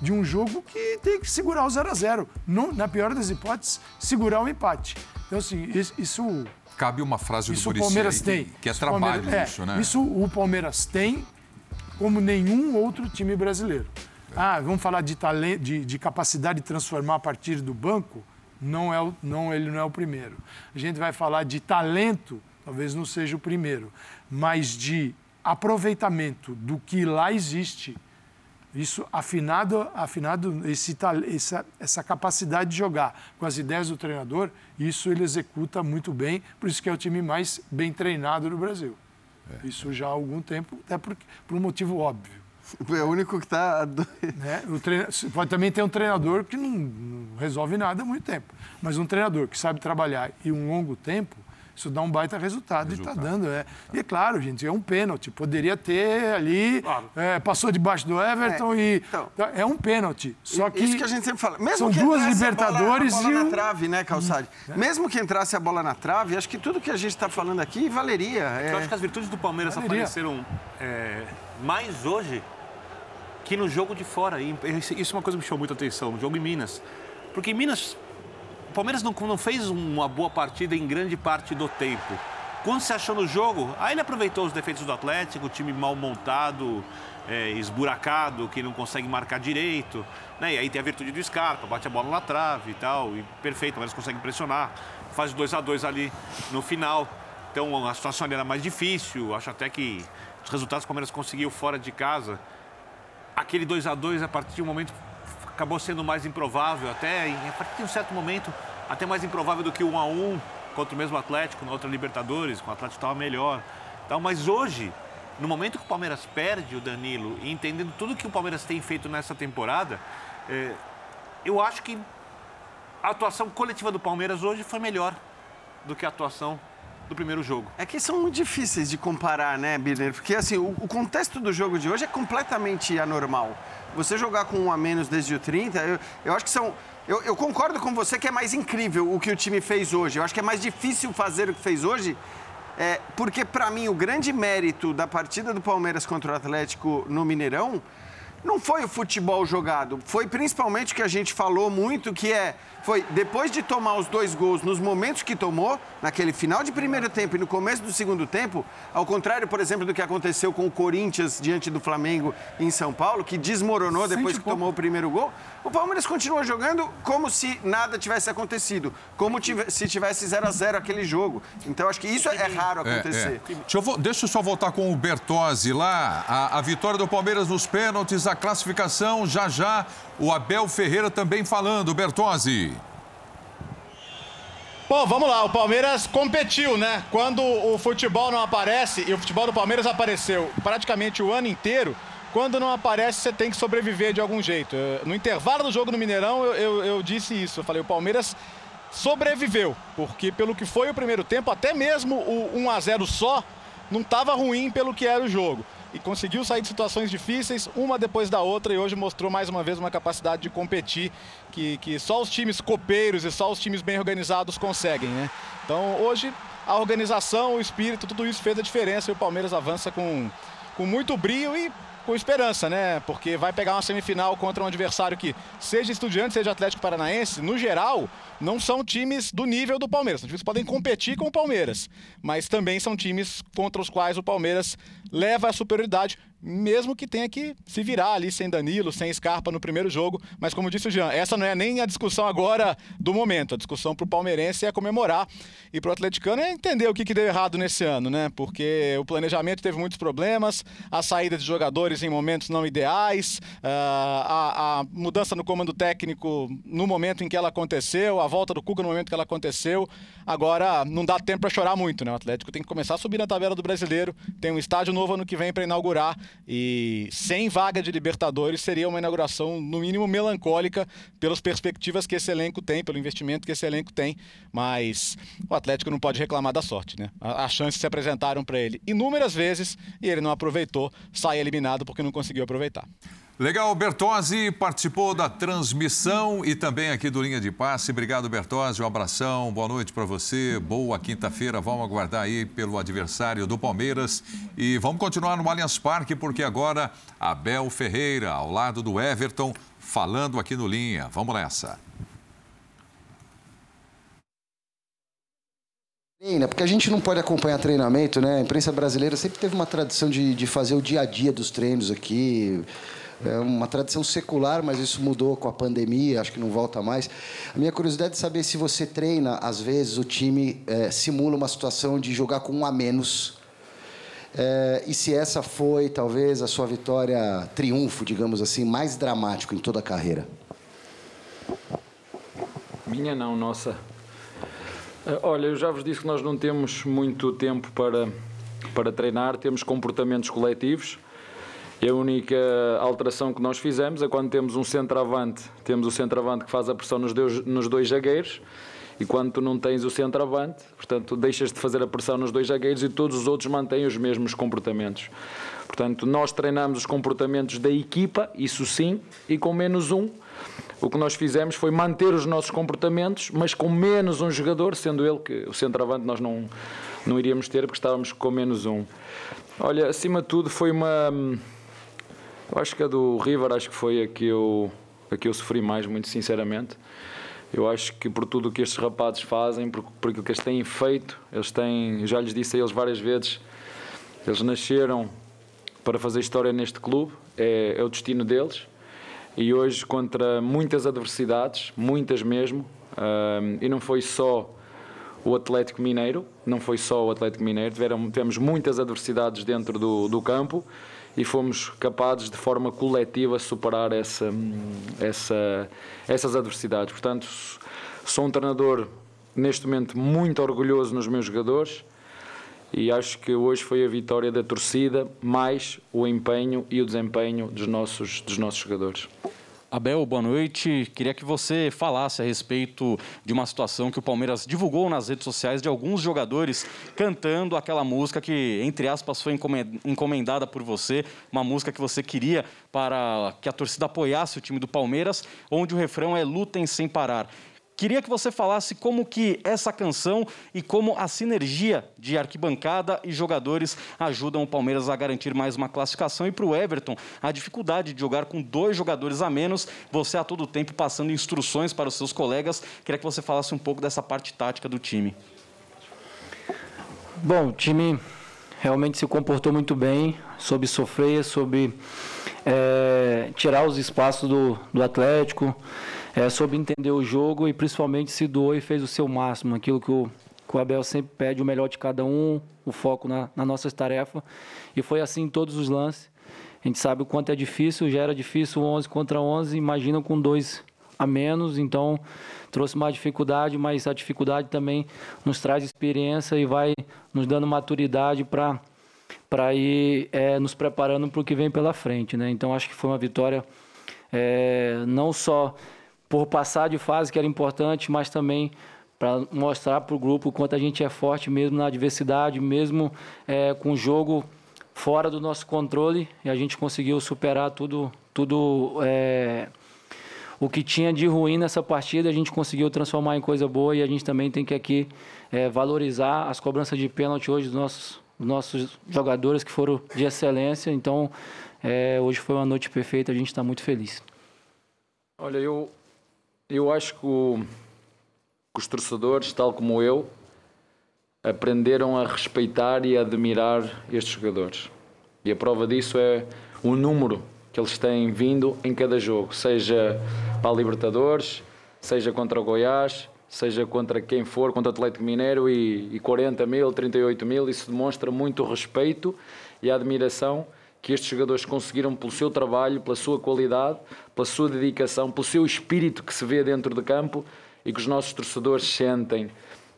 Speaker 5: de um jogo que tem que segurar o 0 a 0 Não- Na pior das hipóteses, segurar o empate. Então, assim, isso- isso
Speaker 1: Cabe uma frase do
Speaker 5: isso o
Speaker 1: Muricy
Speaker 5: Palmeiras tem.
Speaker 1: que, que é
Speaker 5: Isso o
Speaker 1: trabalho
Speaker 5: Palmeiras-
Speaker 1: isso,
Speaker 5: é,
Speaker 1: né?
Speaker 5: Isso o Palmeiras tem como nenhum outro time brasileiro. Ah, vamos falar de, talento, de, de capacidade de transformar a partir do banco? Não é o, não, ele não é o primeiro. A gente vai falar de talento, talvez não seja o primeiro, mas de aproveitamento do que lá existe. Isso afinado, afinado esse, essa, essa capacidade de jogar com as ideias do treinador, isso ele executa muito bem, por isso que é o time mais bem treinado do Brasil. Isso já há algum tempo, até por, por um motivo óbvio.
Speaker 4: É o único que tá.
Speaker 5: Né? O treina- Pode também ter um treinador que não, não resolve nada há muito tempo, mas um treinador que sabe trabalhar e um longo tempo, isso dá um baita resultado, e está dando. É. E é claro, gente, é um pênalti. Poderia ter ali, é, passou debaixo do Everton e. É um pênalti. Só que.
Speaker 4: Isso que a gente sempre fala. Mesmo
Speaker 5: são
Speaker 4: que
Speaker 5: duas
Speaker 4: entrasse a bola-
Speaker 5: Libertadores
Speaker 4: a bola,
Speaker 5: e
Speaker 4: na trave, né, Calçade? Mesmo que entrasse a bola na trave, acho que tudo que a gente está falando aqui valeria.
Speaker 3: Eu
Speaker 4: É...
Speaker 3: acho que as virtudes do Palmeiras
Speaker 4: Valeria.
Speaker 3: apareceram é, mais hoje que no jogo de fora. E isso isso é uma coisa que me chamou muita atenção, no jogo em Minas. Porque em Minas, o Palmeiras não, não fez uma boa partida em grande parte do tempo. Quando se achou no jogo, aí ele aproveitou os defeitos do Atlético, o time mal montado, é, esburacado, que não consegue marcar direito. Né? E aí tem a virtude do Scarpa, bate a bola na trave e tal, e perfeito, Palmeiras consegue pressionar. Faz 2 a 2 ali no final. Então a situação ali era mais difícil. Acho até que os resultados que o Palmeiras conseguiu fora de casa, aquele 2 a 2 a partir de um momento acabou sendo mais improvável, até em- a partir de um certo momento, até mais improvável do que 1 a 1 contra o mesmo Atlético na outra Libertadores, com o Atlético estava melhor. Então, mas hoje, no momento que o Palmeiras perde o Danilo e entendendo tudo que o Palmeiras tem feito nessa temporada, é, eu acho que a atuação coletiva do Palmeiras hoje foi melhor do que a atuação do primeiro jogo.
Speaker 4: É que são muito difíceis de comparar, né, Birner? Porque assim, o, o contexto do jogo de hoje é completamente anormal. Você jogar com um a menos desde o 30, eu, eu acho que são. Eu, eu concordo com você que é mais incrível o que o time fez hoje. Eu acho que é mais difícil fazer o que fez hoje. É, porque, para mim, o grande mérito da partida do Palmeiras contra o Atlético no Mineirão não foi o futebol jogado, foi principalmente o que a gente falou muito, que é, foi depois de tomar os dois gols nos momentos que tomou, naquele final de primeiro tempo e no começo do segundo tempo, ao contrário, por exemplo, do que aconteceu com o Corinthians diante do Flamengo em São Paulo, que desmoronou depois que tomou o primeiro gol, o Palmeiras continua jogando como se nada tivesse acontecido, como se tivesse 0 a 0 aquele jogo. Então, acho que isso é raro
Speaker 1: É,
Speaker 4: acontecer.
Speaker 1: é. Deixa, eu, deixa eu só voltar com o Bertozzi lá. A, a vitória do Palmeiras nos pênaltis, a classificação, já já. O Abel Ferreira também falando, Bertozzi.
Speaker 6: Bom, vamos lá. O Palmeiras competiu, né? Quando o futebol não aparece, e o futebol do Palmeiras apareceu praticamente o ano inteiro, quando não aparece, você tem que sobreviver de algum jeito. No intervalo do jogo no Mineirão, eu, eu, eu disse isso. Eu falei, o Palmeiras sobreviveu, porque pelo que foi o primeiro tempo, até mesmo o 1 a 0 só não estava ruim pelo que era o jogo. E conseguiu sair de situações difíceis, uma depois da outra, e hoje mostrou mais uma vez uma capacidade de competir que, que só os times copeiros e só os times bem organizados conseguem, né? Então hoje a organização, o espírito, tudo isso fez a diferença e o Palmeiras avança com, com muito brilho e com esperança, né? Porque vai pegar uma semifinal contra um adversário que, seja Estudiante, seja Atlético Paranaense, no geral, não são times do nível do Palmeiras. São times que podem competir com o Palmeiras, mas também são times contra os quais o Palmeiras leva a superioridade mesmo que tenha que se virar ali sem Danilo, sem Scarpa no primeiro jogo. Mas como disse o Jean, essa não é nem a discussão agora do momento. A discussão para o palmeirense é comemorar e para o atleticano é entender o que, que deu errado nesse ano, né? Porque o planejamento teve muitos problemas, a saída de jogadores em momentos não ideais, ah, a, a mudança no comando técnico no momento em que ela aconteceu, a volta do Cuca no momento que ela aconteceu. Agora não dá tempo para chorar muito, né? O Atlético tem que começar a subir na tabela do brasileiro, tem um estádio novo ano que vem para inaugurar e sem vaga de Libertadores seria uma inauguração, no mínimo, melancólica pelas perspectivas que esse elenco tem, pelo investimento que esse elenco tem. Mas o Atlético não pode reclamar da sorte, né? As chances se apresentaram para ele inúmeras vezes e ele não aproveitou, sai eliminado porque não conseguiu aproveitar.
Speaker 1: Legal, Bertozzi participou da transmissão e também aqui do Linha de Passe. Obrigado, Bertozzi. Um abração, boa noite para você. Boa quinta-feira. Vamos aguardar aí pelo adversário do Palmeiras. E vamos continuar no Allianz Parque, porque agora Abel Ferreira, ao lado do Everton, falando aqui no Linha. Vamos nessa.
Speaker 11: Porque a gente não pode acompanhar treinamento, né? A imprensa brasileira sempre teve uma tradição de, de fazer o dia a dia dos treinos aqui é uma tradição secular, mas isso mudou com a pandemia, acho que não volta mais. A minha curiosidade é saber se você treina, às vezes, o time é, simula uma situação de jogar com um a menos. É, e se essa foi, talvez, a sua vitória, triunfo, digamos assim, mais dramático em toda a carreira?
Speaker 12: Minha não, nossa. É, olha, eu já vos disse que nós não temos muito tempo para, para treinar, temos comportamentos coletivos e a única alteração que nós fizemos é quando temos um centroavante, temos o centroavante que faz a pressão nos dois, nos dois zagueiros, e quando tu não tens o centroavante, portanto, deixas de fazer a pressão nos dois zagueiros e todos os outros mantêm os mesmos comportamentos. Portanto, nós treinamos os comportamentos da equipa, isso sim, e com menos um. O que nós fizemos foi manter os nossos comportamentos, mas com menos um jogador, sendo ele que o centroavante nós não, não iríamos ter, porque estávamos com menos um. Olha, acima de tudo, foi uma eu acho que a do River acho que foi a que eu, a que eu sofri mais, muito sinceramente. Eu acho que por tudo o que estes rapazes fazem, por, por aquilo que eles têm feito, eles têm, já lhes disse a eles várias vezes, eles nasceram para fazer história neste clube, é, é o destino deles. E hoje, contra muitas adversidades, muitas mesmo, um, e não foi só o Atlético Mineiro, não foi só o Atlético Mineiro, tivemos muitas adversidades dentro do, do campo e fomos capazes de forma coletiva superar essa, essa, essas adversidades. Portanto, sou um treinador neste momento muito orgulhoso nos meus jogadores e acho que hoje foi a vitória da torcida mais o empenho e o desempenho dos nossos, dos nossos jogadores.
Speaker 13: Abel, boa noite. Queria que você falasse a respeito de uma situação que o Palmeiras divulgou nas redes sociais de alguns jogadores cantando aquela música que, entre aspas, foi encomendada por você, uma música que você queria para que a torcida apoiasse o time do Palmeiras, onde o refrão é lutem sem parar. Queria que você falasse como que essa canção e como a sinergia de arquibancada e jogadores ajudam o Palmeiras a garantir mais uma classificação e para o Everton a dificuldade de jogar com dois jogadores a menos, você a todo tempo passando instruções para os seus colegas. Queria que você falasse um pouco dessa parte tática do time.
Speaker 14: Bom, o time realmente se comportou muito bem, soube sofrer, soube é, tirar os espaços do, do Atlético é, soube entender o jogo e principalmente se doou e fez o seu máximo, aquilo que o, que o Abel sempre pede, o melhor de cada um, o foco na, nossas tarefas. E foi assim em todos os lances. A gente sabe o quanto é difícil, já era difícil 11 contra 11, imagina com dois a menos, então trouxe mais dificuldade, mas a dificuldade também nos traz experiência e vai nos dando maturidade para para ir é, nos preparando para o que vem pela frente. Né? Então acho que foi uma vitória é, não só por passar de fase, que era importante, mas também para mostrar para o grupo o quanto a gente é forte mesmo na adversidade, mesmo é, com o jogo fora do nosso controle, e a gente conseguiu superar tudo, tudo é, o que tinha de ruim nessa partida, a gente conseguiu transformar em coisa boa e a gente também tem que aqui é, valorizar as cobranças de pênalti hoje dos nossos, dos nossos jogadores que foram de excelência. Então, é, hoje foi uma noite perfeita, a gente está muito feliz.
Speaker 12: Olha, eu, eu acho que, o, que os torcedores, tal como eu, aprenderam a respeitar e a admirar estes jogadores. E a prova disso é o número que eles têm vindo em cada jogo, seja para a Libertadores, seja contra o Goiás, seja contra quem for, contra o Atlético Mineiro e, e 40 mil, 38 mil. Isso demonstra muito respeito e admiração que estes jogadores conseguiram pelo seu trabalho, pela sua qualidade, pela sua dedicação, pelo seu espírito que se vê dentro de campo e que os nossos torcedores sentem.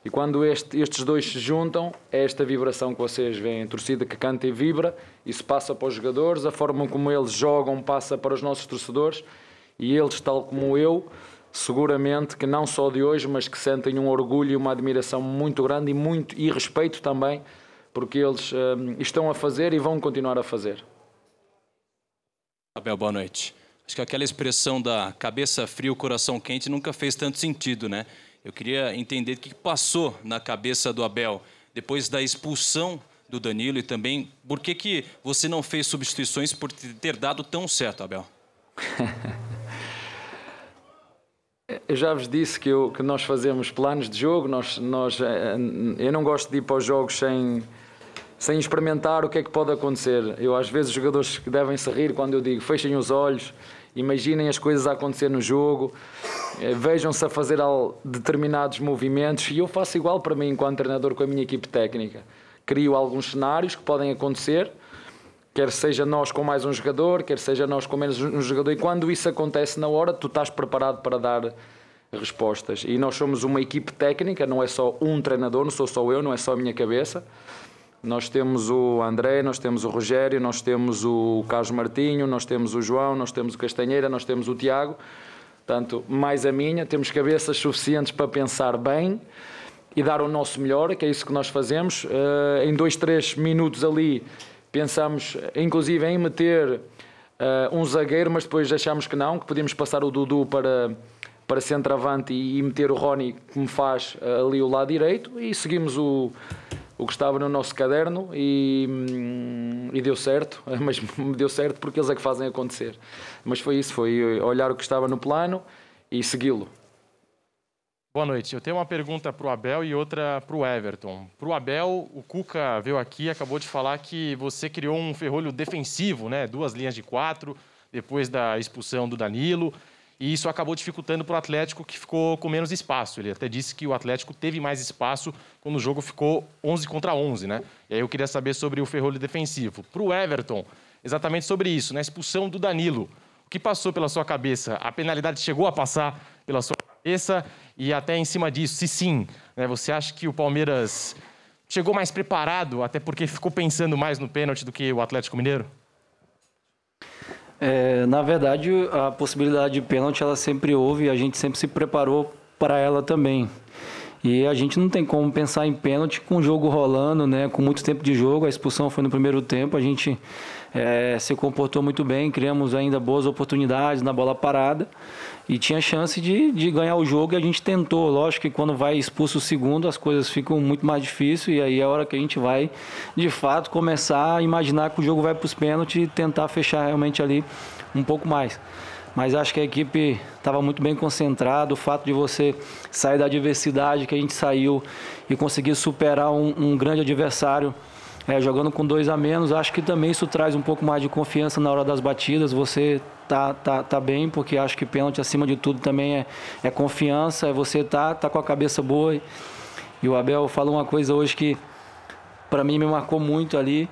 Speaker 12: E quando este, estes dois se juntam, é esta vibração que vocês veem. A torcida que canta e vibra, isso passa para os jogadores, a forma como eles jogam passa para os nossos torcedores e eles, tal como eu, seguramente que não só de hoje, mas que sentem um orgulho e uma admiração muito grande e, muito, e respeito também, porque eles um, estão a fazer e vão continuar a fazer.
Speaker 13: Abel, boa noite. Acho que aquela expressão da cabeça fria, o coração quente nunca fez tanto sentido, né? Eu queria entender o que passou na cabeça do Abel depois da expulsão do Danilo e também por que, que você não fez substituições por ter dado tão certo, Abel?
Speaker 12: Eu já vos disse que, eu, que nós fazemos planos de jogo, nós, nós, eh, eu não gosto de ir para os jogos sem, sem experimentar o que é que pode acontecer. Eu às vezes os jogadores devem se rir quando eu digo fechem os olhos, imaginem as coisas a acontecer no jogo, eh, vejam-se a fazer determinados movimentos e eu faço igual para mim enquanto treinador com a minha equipe técnica. Crio alguns cenários que podem acontecer, quer seja nós com mais um jogador, quer seja nós com menos um jogador, e quando isso acontece na hora, tu estás preparado para dar respostas. E nós somos uma equipe técnica, não é só um treinador, não sou só eu, não é só a minha cabeça. Nós temos o André, nós temos o Rogério, nós temos o Carlos Martinho, nós temos o João, nós temos o Castanheira, nós temos o Tiago. Portanto, mais a minha, temos cabeças suficientes para pensar bem e dar o nosso melhor, que é isso que nós fazemos. Uh, em dois, três minutos ali, pensamos inclusive em meter uh, um zagueiro, mas depois achamos que não, que podíamos passar o Dudu para, para centroavante e, meter o Rony, que me faz uh, ali o lado direito, e seguimos o o que estava no nosso caderno e, hum, e deu certo, mas deu certo porque eles é que fazem acontecer. Mas foi isso, foi olhar o que estava no plano e segui-lo.
Speaker 15: Boa noite. Eu tenho uma pergunta para o Abel e outra para o Everton. Para o Abel, o Cuca veio aqui e acabou de falar que você criou um ferrolho defensivo, né? duas linhas de quatro, depois da expulsão do Danilo e isso acabou dificultando para o Atlético, que ficou com menos espaço. Ele até disse que o Atlético teve mais espaço quando o jogo ficou 11 contra 11, né? E aí eu queria saber sobre o ferrolho defensivo. Para o Everton, exatamente sobre isso, né? A expulsão do Danilo. O que passou pela sua cabeça? A penalidade chegou a passar pela sua cabeça? E até em cima disso, se sim, né? você acha que o Palmeiras chegou mais preparado, até porque ficou pensando mais no pênalti do que o Atlético Mineiro?
Speaker 14: É, na verdade, a possibilidade de pênalti ela sempre houve e a gente sempre se preparou para ela também. E a gente não tem como pensar em pênalti com o jogo rolando, né? Com muito tempo de jogo, a expulsão foi no primeiro tempo, a gente é, se comportou muito bem, criamos ainda boas oportunidades na bola parada e tinha chance de, de ganhar o jogo e a gente tentou. Lógico que quando vai expulso o segundo, as coisas ficam muito mais difíceis e aí é a hora que a gente vai, de fato, começar a imaginar que o jogo vai para os pênaltis e tentar fechar realmente ali um pouco mais. Mas acho que a equipe estava muito bem concentrada. O fato de você sair da adversidade que a gente saiu e conseguir superar um, um grande adversário é, jogando com dois a menos, acho que também isso traz um pouco mais de confiança na hora das batidas. Você tá, tá, tá bem, porque acho que pênalti acima de tudo também é, é confiança, é você tá, tá com a cabeça boa. E o Abel falou uma coisa hoje que para mim me marcou muito ali,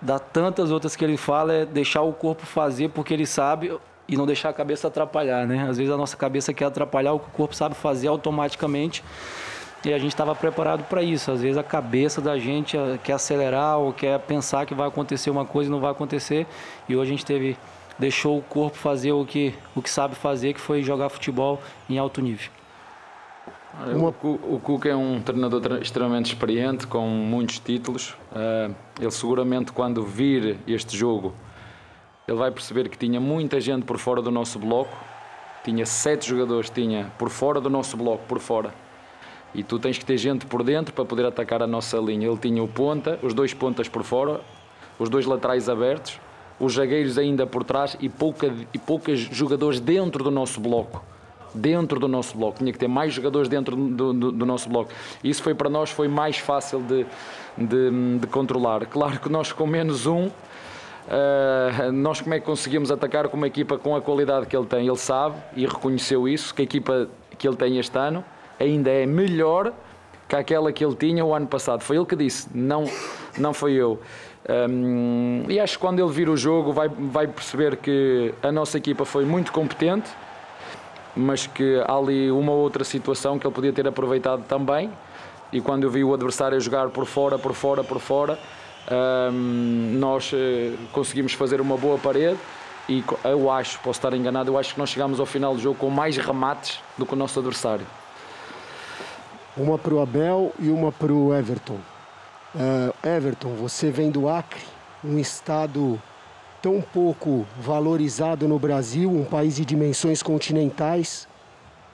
Speaker 14: da tantas outras que ele fala, é deixar o corpo fazer porque ele sabe e não deixar a cabeça atrapalhar, né? Às vezes a nossa cabeça quer atrapalhar o que o corpo sabe fazer automaticamente e a gente estava preparado para isso. Às vezes a cabeça da gente eh, quer acelerar ou quer pensar que vai acontecer uma coisa e não vai acontecer. E hoje a gente teve deixou o corpo fazer o que o que sabe fazer, que foi jogar futebol em alto nível.
Speaker 12: O, Cu- o Cuca é um treinador extremamente experiente, com muitos títulos. Eh, ele seguramente, quando vir este jogo, ele vai perceber que tinha muita gente por fora do nosso bloco. Tinha sete jogadores, tinha por fora do nosso bloco, por fora. E tu tens que ter gente por dentro para poder atacar a nossa linha. Ele tinha o ponta, os dois pontas por fora, os dois laterais abertos, os zagueiros ainda por trás e, pouca, e poucos jogadores dentro do nosso bloco dentro do nosso bloco. Tinha que ter mais jogadores dentro do, do- do nosso bloco. Isso foi para nós foi mais fácil de, de- de controlar. Claro que nós com menos um, eh, nós como é que conseguimos atacar com uma equipa com a qualidade que ele tem? Ele sabe e reconheceu isso, que a equipa que ele tem este ano ainda é melhor que aquela que ele tinha o ano passado. Foi ele que disse, não, não foi eu. Hum, e acho que quando ele vir o jogo vai, vai perceber que a nossa equipa foi muito competente, mas que há ali uma outra situação que ele podia ter aproveitado também. E quando eu vi o adversário jogar por fora, por fora, por fora, hum, nós eh, conseguimos fazer uma boa parede. E eu acho, posso estar enganado, eu acho que nós chegámos ao final do jogo com mais remates do que o nosso adversário.
Speaker 16: Uma para o Abel e uma para o Everton. Eh, Everton, você vem do Acre, um estado tão pouco valorizado no Brasil, um país de dimensões continentais.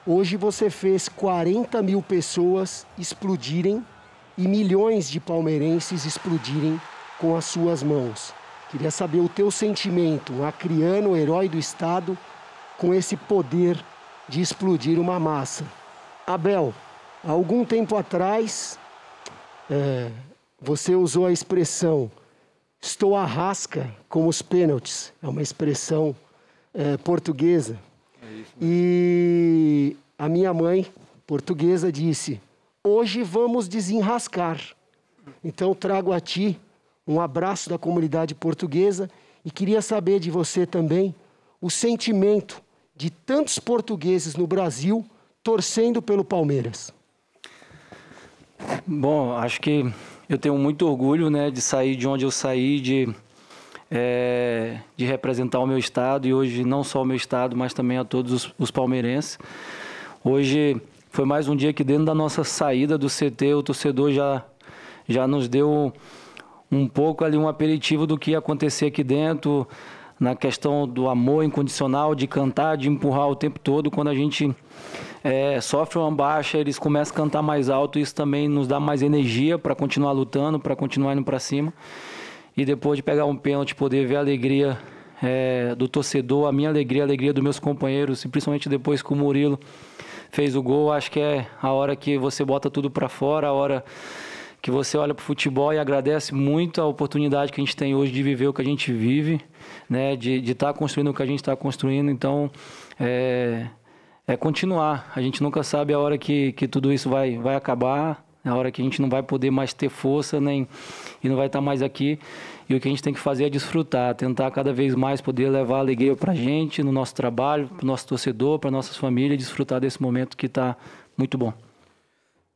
Speaker 16: Hoje você fez 40 mil pessoas explodirem e milhões de palmeirenses explodirem com as suas mãos. Queria saber o teu sentimento, um acriano, herói do Estado, com esse poder de explodir uma massa. Abel, há algum tempo atrás, é, você usou a expressão estou à rasca com os pênaltis. É uma expressão é, portuguesa. E a minha mãe, portuguesa, disse: Hoje vamos desenrascar. Então trago a ti um abraço da comunidade portuguesa e queria saber de você também o sentimento de tantos portugueses no Brasil torcendo pelo Palmeiras.
Speaker 14: Bom, acho que eu tenho muito orgulho né, de sair de onde eu saí, de, eh, de representar o meu estado e hoje não só o meu estado, mas também a todos os, os palmeirenses. Hoje foi mais um dia que dentro da nossa saída do CT o torcedor já, já nos deu um pouco ali um aperitivo do que ia acontecer aqui dentro, na questão do amor incondicional, de cantar, de empurrar o tempo todo. Quando a gente é, sofre uma baixa, eles começam a cantar mais alto, isso também nos dá mais energia para continuar lutando, para continuar indo para cima. E depois de pegar um pênalti, poder ver a alegria é, do torcedor, a minha alegria, a alegria dos meus companheiros, e principalmente depois que o Murilo fez o gol, acho que é a hora que você bota tudo para fora, a hora que você olha para o futebol e agradece muito a oportunidade que a gente tem hoje de viver o que a gente vive, né, de estar construindo o que a gente está construindo. Então, é, é continuar. A gente nunca sabe a hora que, que tudo isso vai, vai acabar, a hora que a gente não vai poder mais ter força nem e não vai estar mais aqui. E o que a gente tem que fazer é desfrutar, tentar cada vez mais poder levar alegria para a gente, no nosso trabalho, para o nosso torcedor, para nossas famílias, desfrutar desse momento que está muito bom.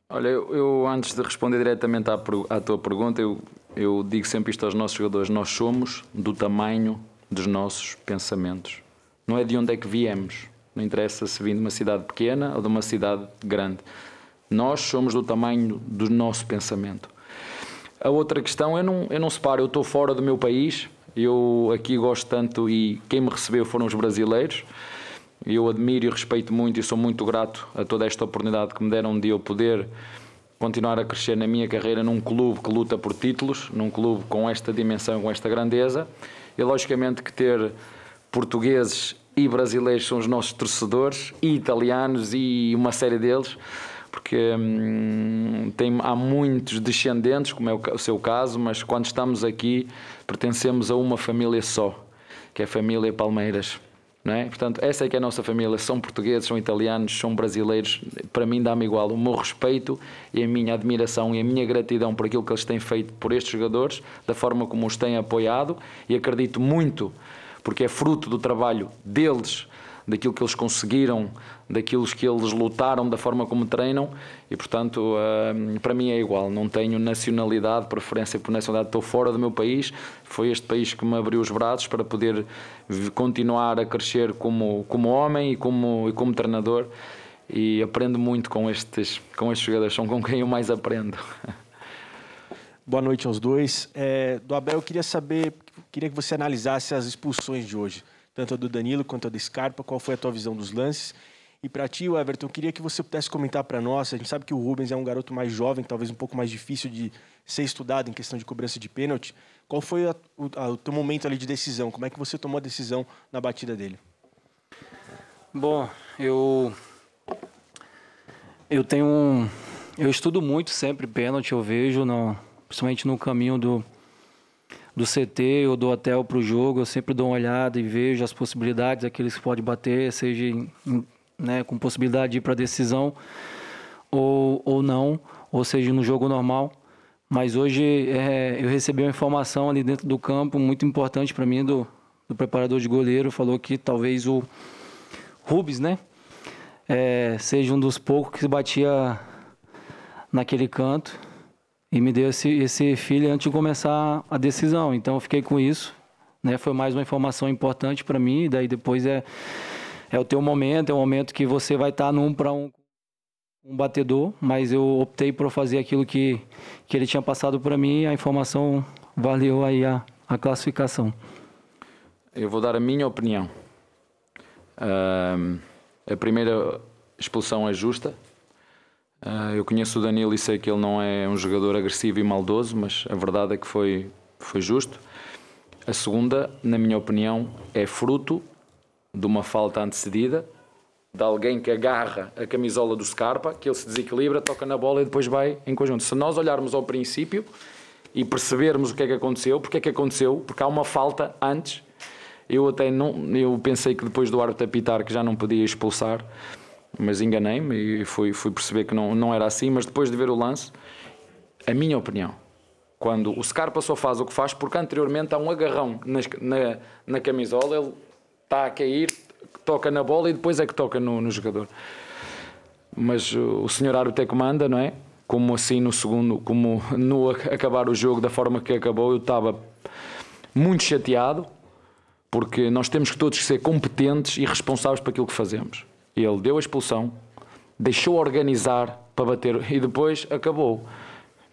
Speaker 12: Olha, eu, eu, antes de responder diretamente à, à tua pergunta, eu, eu digo sempre isto aos nossos jogadores: nós somos do tamanho dos nossos pensamentos. Não é de onde é que viemos. Não interessa se vim de uma cidade pequena ou de uma cidade grande. Nós somos do tamanho do nosso pensamento. A outra questão, eu não, eu não separo, eu estou fora do meu país, eu aqui gosto tanto e quem me recebeu foram os brasileiros. Eu admiro e respeito muito e sou muito grato a toda esta oportunidade que me deram de eu poder continuar a crescer na minha carreira num clube que luta por títulos, num clube com esta dimensão, com esta grandeza. E logicamente que ter portugueses e brasileiros são os nossos torcedores, e italianos e uma série deles, porque hum, tem, há muitos descendentes, como é o, o seu caso, mas quando estamos aqui pertencemos a uma família só, que é a família Palmeiras. É? Portanto, essa é que é a nossa família. São portugueses, são italianos, são brasileiros. Para mim dá-me igual. O meu respeito e a minha admiração e a minha gratidão por aquilo que eles têm feito por estes jogadores, da forma como os têm apoiado e acredito muito, porque é fruto do trabalho deles, daquilo que eles conseguiram, daquilo que eles lutaram, da forma como treinam e, portanto, uh, para mim é igual. Não tenho nacionalidade, preferência por nacionalidade. Estou fora do meu país. Foi este país que me abriu os braços para poder continuar a crescer como, como homem e como, e como treinador. E aprendo muito com estes, com estes jogadores. São com quem eu mais aprendo.
Speaker 17: Boa noite aos dois. É, do Abel, eu queria saber, queria que você analisasse as expulsões de hoje, tanto a do Danilo quanto a do Scarpa. Qual foi a tua visão dos lances? E para ti, Everton, queria que você pudesse comentar para nós. A gente sabe que o Rubens é um garoto mais jovem, talvez um pouco mais difícil de ser estudado em questão de cobrança de pênalti. Qual foi a, o, a, o teu momento ali de decisão? Como é que você tomou a decisão na batida dele?
Speaker 14: Bom, eu eu tenho um, eu estudo muito sempre pênalti, eu vejo no, principalmente no caminho do, do CT ou do hotel para o jogo, eu sempre dou uma olhada e vejo as possibilidades, aqueles que pode bater, seja né, com possibilidade de ir para decisão ou, ou não, ou seja, no jogo normal. Mas hoje é, eu recebi uma informação ali dentro do campo muito importante para mim do, do preparador de goleiro, falou que talvez o Rubens, né, é, seja um dos poucos que batia naquele canto e me deu esse, esse filho antes de começar a decisão. Então eu fiquei com isso, né? Foi mais uma informação importante para mim. E daí depois é é o teu momento, é o momento que você vai estar tá num para um um batedor, mas eu optei por fazer aquilo que que ele tinha passado para mim. A informação valeu aí a, a classificação.
Speaker 12: Eu vou dar a minha opinião. Uh, a primeira expulsão é justa, eu conheço o Danilo e sei que ele não é um jogador agressivo e maldoso, mas a verdade é que foi, foi justo. A segunda, na minha opinião, é fruto de uma falta antecedida, de alguém que agarra a camisola do Scarpa, que ele se desequilibra, toca na bola e depois vai em conjunto. Se nós olharmos ao princípio e percebermos o que é que aconteceu, porque é que aconteceu, porque há uma falta antes, eu até não, eu pensei que depois do árbitro apitar que já não podia expulsar, mas enganei-me e fui, fui perceber que não, não era assim. Mas depois de ver o lance, a minha opinião, quando o Scarpa só faz o que faz, porque anteriormente há um agarrão na, na, na camisola, ele está a cair, toca na bola e depois é que toca no, no jogador. Mas o senhor árbitro é comanda, não é? Como assim no segundo, como no acabar o jogo da forma que acabou, eu estava muito chateado, porque nós temos que todos ser competentes e responsáveis por aquilo que fazemos. Ele deu a expulsão, deixou organizar para bater e depois acabou.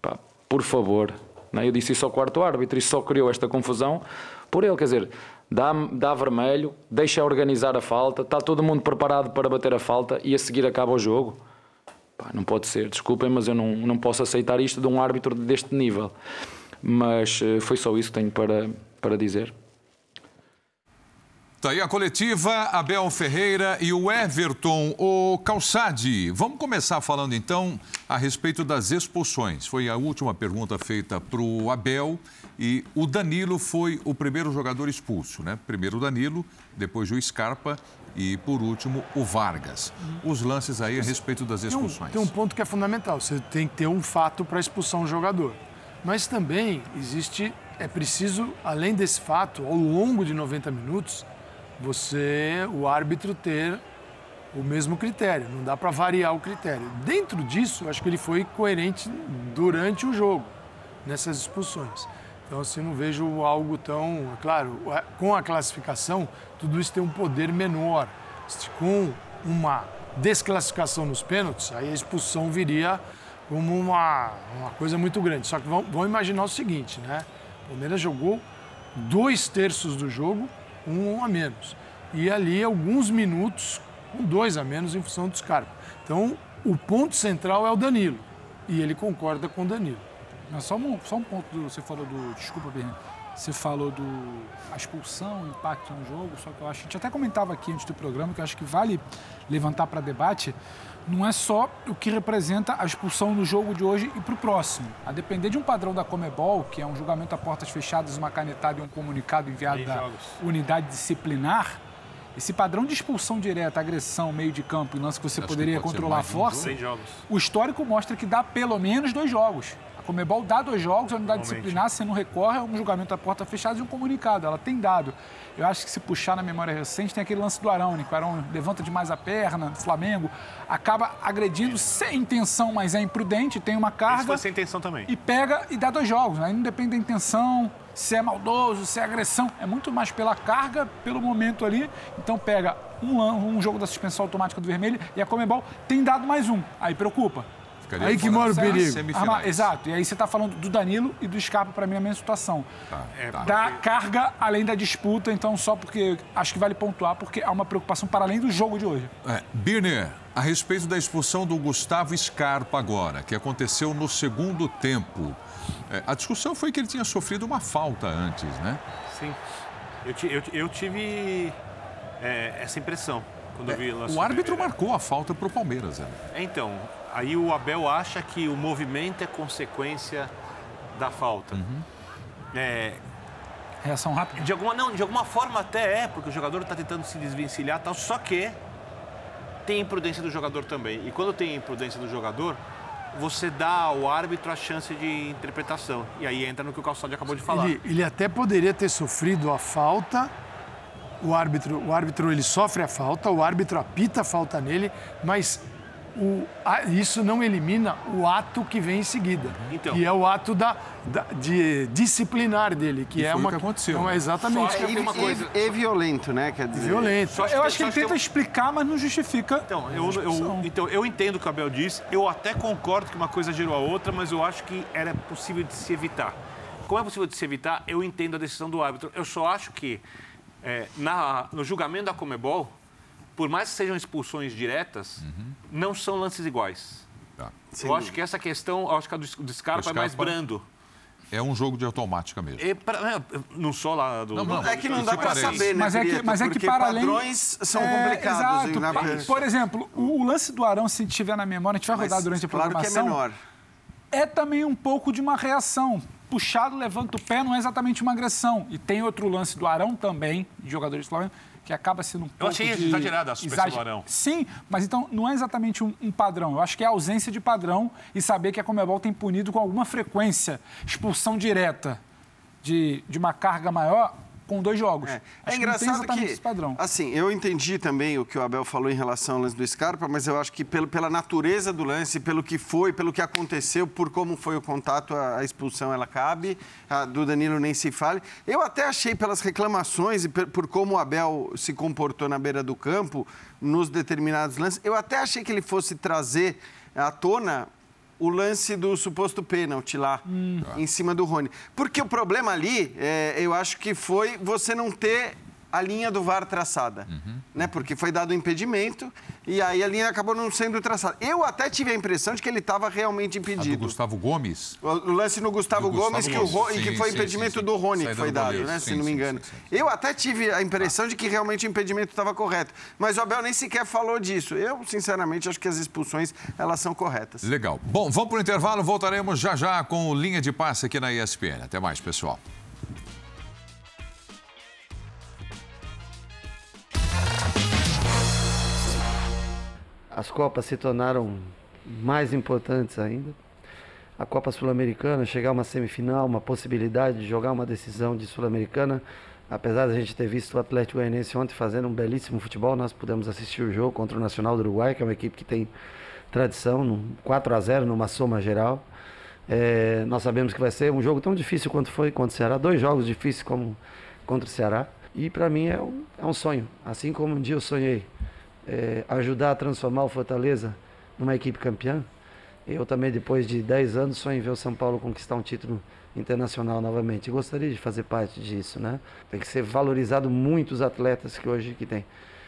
Speaker 12: Pá, por favor, não é? eu disse isso ao quarto árbitro e só criou esta confusão por ele. Quer dizer, dá, dá vermelho, deixa organizar a falta, está todo mundo preparado para bater a falta e a seguir acaba o jogo. Pá, não pode ser, desculpem, mas eu não, não posso aceitar isto de um árbitro deste nível. Mas eh, foi só isso que tenho para, para dizer.
Speaker 1: Tá aí a coletiva, Abel Ferreira e o Everton. O Calçade, vamos começar falando então a respeito das expulsões. Foi a última pergunta feita para o Abel e o Danilo foi o primeiro jogador expulso, né? Primeiro o Danilo, depois o Scarpa e, por último, o Vargas. Os lances aí a respeito das expulsões.
Speaker 5: Tem um, tem um ponto que é fundamental, você tem que ter um fato para expulsar um jogador. Mas também existe, é preciso, além desse fato, ao longo de 90 minutos você, o árbitro, ter o mesmo critério. Não dá para variar o critério. Dentro disso, acho que ele foi coerente durante o jogo, nessas expulsões. Então, assim, não vejo algo tão. Claro, com a classificação, tudo isso tem um poder menor. Com uma desclassificação nos pênaltis, aí a expulsão viria como uma, uma coisa muito grande. Só que vamos imaginar o seguinte, né? O Palmeiras jogou dois terços do jogo um a menos. E ali alguns minutos com dois a menos em função do Scarpa. Então, o ponto central é o Danilo. E ele concorda com o Danilo.
Speaker 2: Mas só um, só um ponto, você falou do. Desculpa, Bernardo. Você falou do a expulsão, o impacto no jogo, só que eu acho. A gente até comentava aqui antes do programa que eu acho que vale levantar para debate não é só o que representa a expulsão no jogo de hoje e para o próximo. A depender de um padrão da Comebol, que é um julgamento a portas fechadas, uma canetada e um comunicado enviado da unidade disciplinar, esse padrão de expulsão direta, agressão, meio de campo e lance que você Acho poderia que controlar a força, o histórico mostra que dá pelo menos dois jogos. Comebol dá dois jogos, a unidade disciplinar, se não recorre, é um julgamento da porta fechada e um comunicado. Ela tem dado. Eu acho que se puxar na memória recente, tem aquele lance do Arão, né? que o Arão levanta demais a perna, do Flamengo, acaba agredindo sem intenção, mas é imprudente, tem uma
Speaker 3: Isso
Speaker 2: carga.
Speaker 3: foi sem intenção também.
Speaker 2: E pega e dá dois jogos. Aí não depende da intenção, se é maldoso, se é agressão. É muito mais pela carga, pelo momento ali. Então pega um, um jogo da suspensão automática do vermelho e a Comebol tem dado mais um. Aí preocupa.
Speaker 1: Ficaria Aí que mora o perigo.
Speaker 2: Arma- Exato. E aí você está falando do Danilo e do Scarpa, para mim, é a mesma situação.
Speaker 3: É,
Speaker 1: tá.
Speaker 2: Dá carga além da disputa, então só porque acho que vale pontuar, porque há uma preocupação para além do jogo de hoje.
Speaker 1: É, Birner, a respeito da expulsão do Gustavo Scarpa agora, que aconteceu no segundo tempo. É, a discussão foi que ele tinha sofrido uma falta antes, né?
Speaker 3: Sim. Eu, eu eu tive é, essa impressão quando eu vi o lance
Speaker 1: O árbitro marcou a falta para o Palmeiras. né?
Speaker 3: Então, aí o Abel acha que o movimento é consequência da falta. É,
Speaker 2: Reação rápida?
Speaker 3: de alguma, não, de alguma forma até é, porque o jogador está tentando se desvencilhar e tal, só que tem imprudência do jogador também. E quando tem imprudência do jogador, você dá ao árbitro a chance de interpretação. E aí entra no que o Calçado acabou de falar.
Speaker 5: Ele, ele até poderia ter sofrido a falta. O árbitro, o árbitro ele sofre a falta, o árbitro apita a falta nele, mas o- a- isso não elimina o ato que vem em seguida,
Speaker 3: Então.
Speaker 5: que é o ato da, da- de disciplinar dele, que é uma
Speaker 1: que aconteceu.
Speaker 5: Não, é exatamente.
Speaker 4: É, e, e- e violento, né? Quer dizer.
Speaker 5: Violento.
Speaker 2: Eu acho que ele tenta explicar, mas não justifica.
Speaker 3: Então eu, eu- então, eu entendo o que o Abel diz, eu até concordo que uma coisa gerou a outra, mas eu acho que era possível de se evitar. Como é possível de se evitar, eu entendo a decisão do árbitro. Eu só acho que é, na- no julgamento da Comebol, por mais que sejam expulsões diretas, não são lances iguais.
Speaker 1: Tá.
Speaker 3: eu acho que essa questão, eu acho que a do, do Scarpa, é mais
Speaker 1: Scarpa-
Speaker 3: brando.
Speaker 1: É um jogo de automática mesmo.
Speaker 3: E pra- é, não só lá do.
Speaker 1: Não, não,
Speaker 4: É que não dá
Speaker 1: parece.
Speaker 4: saber, né,
Speaker 2: Mas é que, mas é que para além...
Speaker 4: padrões são
Speaker 2: É,
Speaker 4: complicados.
Speaker 2: Exato.
Speaker 4: hein, né?
Speaker 2: Por exemplo, o, o lance do Arão, se tiver na memória, a gente vai
Speaker 4: Mas
Speaker 2: rodar durante a
Speaker 4: claro que é
Speaker 2: programação.
Speaker 4: menor.
Speaker 2: é também um pouco de uma reação. Puxado, levanta o pé, não é exatamente uma agressão. E tem outro lance do Arão também, de jogador de Flamengo, que acaba sendo um pouco
Speaker 3: achei
Speaker 2: de...
Speaker 3: exagerada a do
Speaker 2: exager-. Sim, mas então não é exatamente um, um padrão. Eu acho que é a ausência de padrão e saber que a Comebol tem punido com alguma frequência expulsão direta de, de uma carga maior com dois jogos.
Speaker 4: É, é engraçado que,
Speaker 2: esse padrão.
Speaker 4: assim, eu entendi também o que o Abel falou em relação ao lance do Scarpa, mas eu acho que pelo, pela natureza do lance, pelo que foi, pelo que aconteceu, por como foi o contato, a, a expulsão ela cabe, a do Danilo nem se fale. Eu até achei pelas reclamações e per- por como o Abel se comportou na beira do campo, nos determinados lances, eu até achei que ele fosse trazer à tona o lance do suposto pênalti lá, em cima do Rony. Porque o problema ali, é, eu acho que foi você não ter a linha do VAR traçada, né? Porque foi dado o impedimento e aí a linha acabou não sendo traçada. Eu até tive a impressão de que ele estava realmente
Speaker 1: A do
Speaker 4: impedido.
Speaker 1: Gustavo Gomes.
Speaker 4: O lance no Gustavo
Speaker 1: Do
Speaker 4: Gomes,
Speaker 1: Gustavo
Speaker 4: que, o
Speaker 1: Gomes.
Speaker 4: e que
Speaker 1: Sim,
Speaker 4: foi
Speaker 1: sim,
Speaker 4: impedimento
Speaker 1: sim, sim.
Speaker 4: do Rony que foi
Speaker 1: do
Speaker 4: dado,
Speaker 1: goleiro.
Speaker 4: né? Se
Speaker 1: Sim,
Speaker 4: não me
Speaker 1: sim,
Speaker 4: engano.
Speaker 1: sim,
Speaker 4: Eu até tive a impressão de que realmente o impedimento estava correto. Mas o Abel nem sequer falou disso. Eu, sinceramente, acho que as expulsões, elas são corretas.
Speaker 1: Legal. Bom, vamos para o intervalo. Voltaremos já já com o Linha de Passe aqui na ESPN. Até mais, pessoal.
Speaker 18: As Copas se tornaram mais importantes ainda. A Copa Sul-Americana, chegar a uma semifinal, uma possibilidade de jogar uma decisão de Sul-Americana. Apesar da gente ter visto o Atlético Goianiense ontem fazendo um belíssimo futebol, nós pudemos assistir o jogo contra o Nacional do Uruguai, que é uma equipe que tem tradição, num 4 a 0 numa soma geral. É, nós sabemos que vai ser um jogo tão difícil quanto foi contra o Ceará, dois jogos difíceis como contra o Ceará. E para mim é um, é um sonho, assim como um dia eu sonhei é, ajudar a transformar o Fortaleza numa equipe campeã. Eu também, depois de 10 anos, sonho em ver o São Paulo conquistar um título internacional novamente. E gostaria de fazer parte disso, né? Tem que ser valorizado muito os atletas que hoje que tem,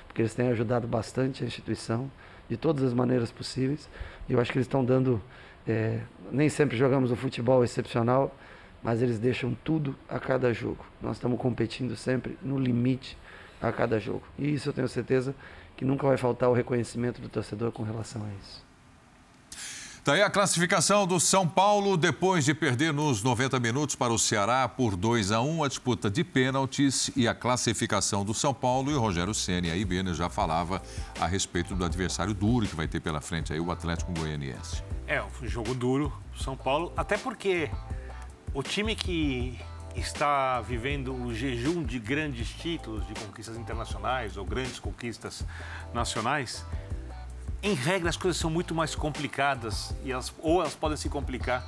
Speaker 18: porque eles têm ajudado bastante a instituição de todas as maneiras possíveis. E eu acho que eles estão dando. é, nem sempre jogamos um futebol excepcional, mas eles deixam tudo a cada jogo. Nós estamos competindo sempre no limite a cada jogo. E isso eu tenho certeza que nunca vai faltar o reconhecimento do torcedor com relação a isso.
Speaker 1: Daí a classificação do São Paulo, depois de perder nos 90 minutos para o Ceará por 2 a 1 a disputa de pênaltis e a classificação do São Paulo. E o Rogério Ceni aí, Bene, já falava a respeito do adversário duro que vai ter pela frente aí, o Atlético Goianiense.
Speaker 3: É, um jogo duro, São Paulo, até porque o time que está vivendo o jejum de grandes títulos, de conquistas internacionais ou grandes conquistas nacionais, em regra, as coisas são muito mais complicadas e elas, ou elas podem se complicar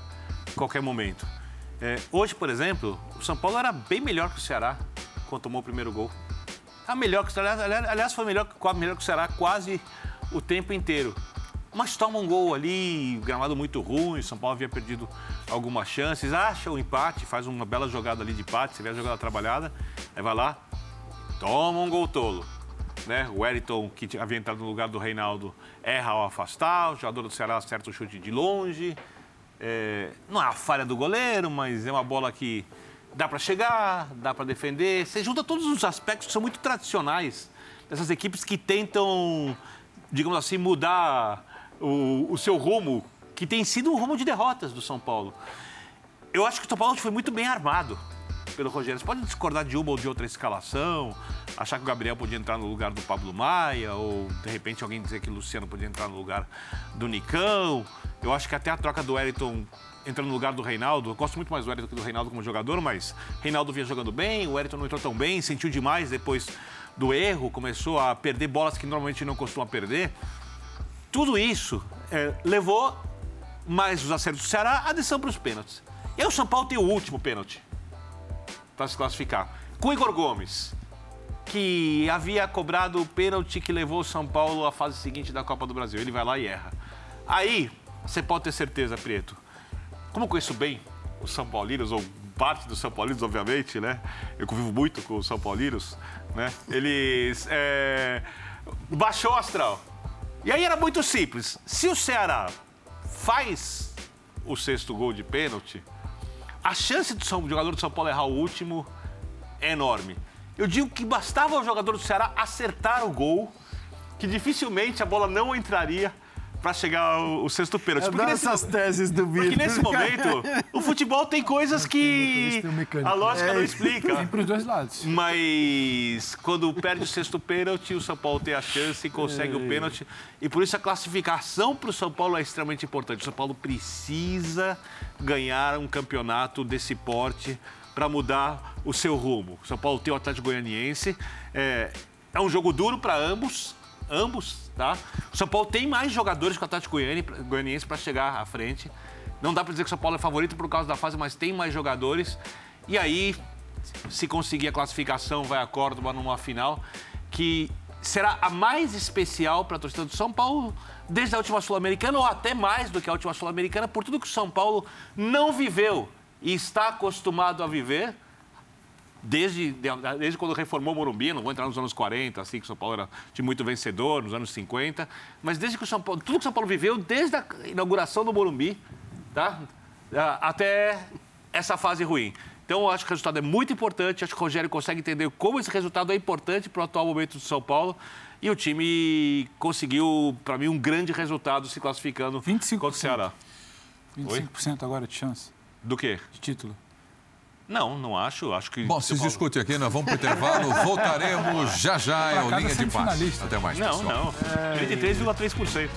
Speaker 3: a qualquer momento. É, hoje, por exemplo, o São Paulo era bem melhor que o Ceará quando tomou o primeiro gol. Tá melhor que aliás, foi melhor, melhor que o Ceará quase o tempo inteiro. Mas toma um gol ali, gramado muito ruim, São Paulo havia perdido algumas chances, acha o empate, faz uma bela jogada ali de empate, você vê a jogada trabalhada, aí vai lá, toma um gol tolo né? O Wellington, que havia entrado no lugar do Reinaldo, erra ao afastar, o jogador do Ceará acerta o chute de longe. É, não é a falha do goleiro, mas é uma bola que dá para chegar, dá para defender. Você junta todos os aspectos que são muito tradicionais dessas equipes que tentam, digamos assim, mudar o, o seu rumo, que tem sido um rumo de derrotas do São Paulo. Eu acho que o São Paulo foi muito bem armado pelo Rogério. Você pode discordar de uma ou de outra escalação, achar que o Gabriel podia entrar no lugar do Pablo Maia, ou de repente alguém dizer que o Luciano podia entrar no lugar do Nicão. Eu acho que até a troca do Wellington entrando no lugar do Reinaldo. Eu gosto muito mais do Wellington que do Reinaldo como jogador, mas Reinaldo vinha jogando bem, o Wellington não entrou tão bem, sentiu demais depois do erro, começou a perder bolas que normalmente não costuma perder. Tudo isso é, levou mais os acertos do Ceará a decisão para os pênaltis. E o São Paulo tem o último pênalti para se classificar. Com Igor Gomes, que havia cobrado o pênalti que levou o São Paulo à fase seguinte da Copa do Brasil. Ele vai lá e erra. Aí, você pode ter certeza, Preto. Como conheço bem os São Paulinos, ou parte dos São Paulinos, obviamente, né? Eu convivo muito com os São Paulinos, né? Eles. É... Baixou o astral. E aí era muito simples. Se o Ceará faz o sexto gol de pênalti, a chance do jogador do São Paulo errar o último é enorme. Eu digo que bastava o jogador do Ceará acertar o gol, que dificilmente a bola não entraria para chegar ao, ao sexto pênalti.
Speaker 4: Porque nesse, essas teses do
Speaker 3: Porque nesse momento, o futebol tem coisas que a lógica não explica.
Speaker 2: Tem para os dois lados.
Speaker 3: Mas quando perde o sexto pênalti, o São Paulo tem a chance e consegue o pênalti. E por isso a classificação para o São Paulo é extremamente importante. O São Paulo precisa ganhar um campeonato desse porte para mudar o seu rumo. O São Paulo tem o Atlético Goianiense. É, é um jogo duro para ambos, ambos, tá? O São Paulo tem mais jogadores que o Atlético Goianiense para chegar à frente. Não dá para dizer que o São Paulo é favorito por causa da fase, mas tem mais jogadores. E aí, se conseguir a classificação, vai a Córdoba numa final que será a mais especial para a torcida do São Paulo desde a última Sul-Americana ou até mais do que a última Sul-Americana por tudo que o São Paulo não viveu e está acostumado a viver desde, desde quando reformou o Morumbi, não vou entrar nos anos 40, assim, que o São Paulo era de muito vencedor, nos anos 50, mas desde que o São Paulo, tudo que o São Paulo viveu, desde a inauguração do Morumbi, tá? até essa fase ruim. Então, eu acho que o resultado é muito importante, acho que o Rogério consegue entender como esse resultado é importante para o atual momento do São Paulo, e o time conseguiu, para mim, um grande resultado se classificando
Speaker 2: 25%.
Speaker 3: contra o Ceará.
Speaker 2: 25% Oi? agora de chance.
Speaker 3: Do quê?
Speaker 2: De título.
Speaker 3: Não, não acho. Acho que.
Speaker 1: Bom, vocês discutem aqui, nós vamos para o intervalo. Voltaremos já já. É o Linha de Passe. Até mais.
Speaker 3: Não,
Speaker 1: pessoal.
Speaker 3: não. É... 33,3%.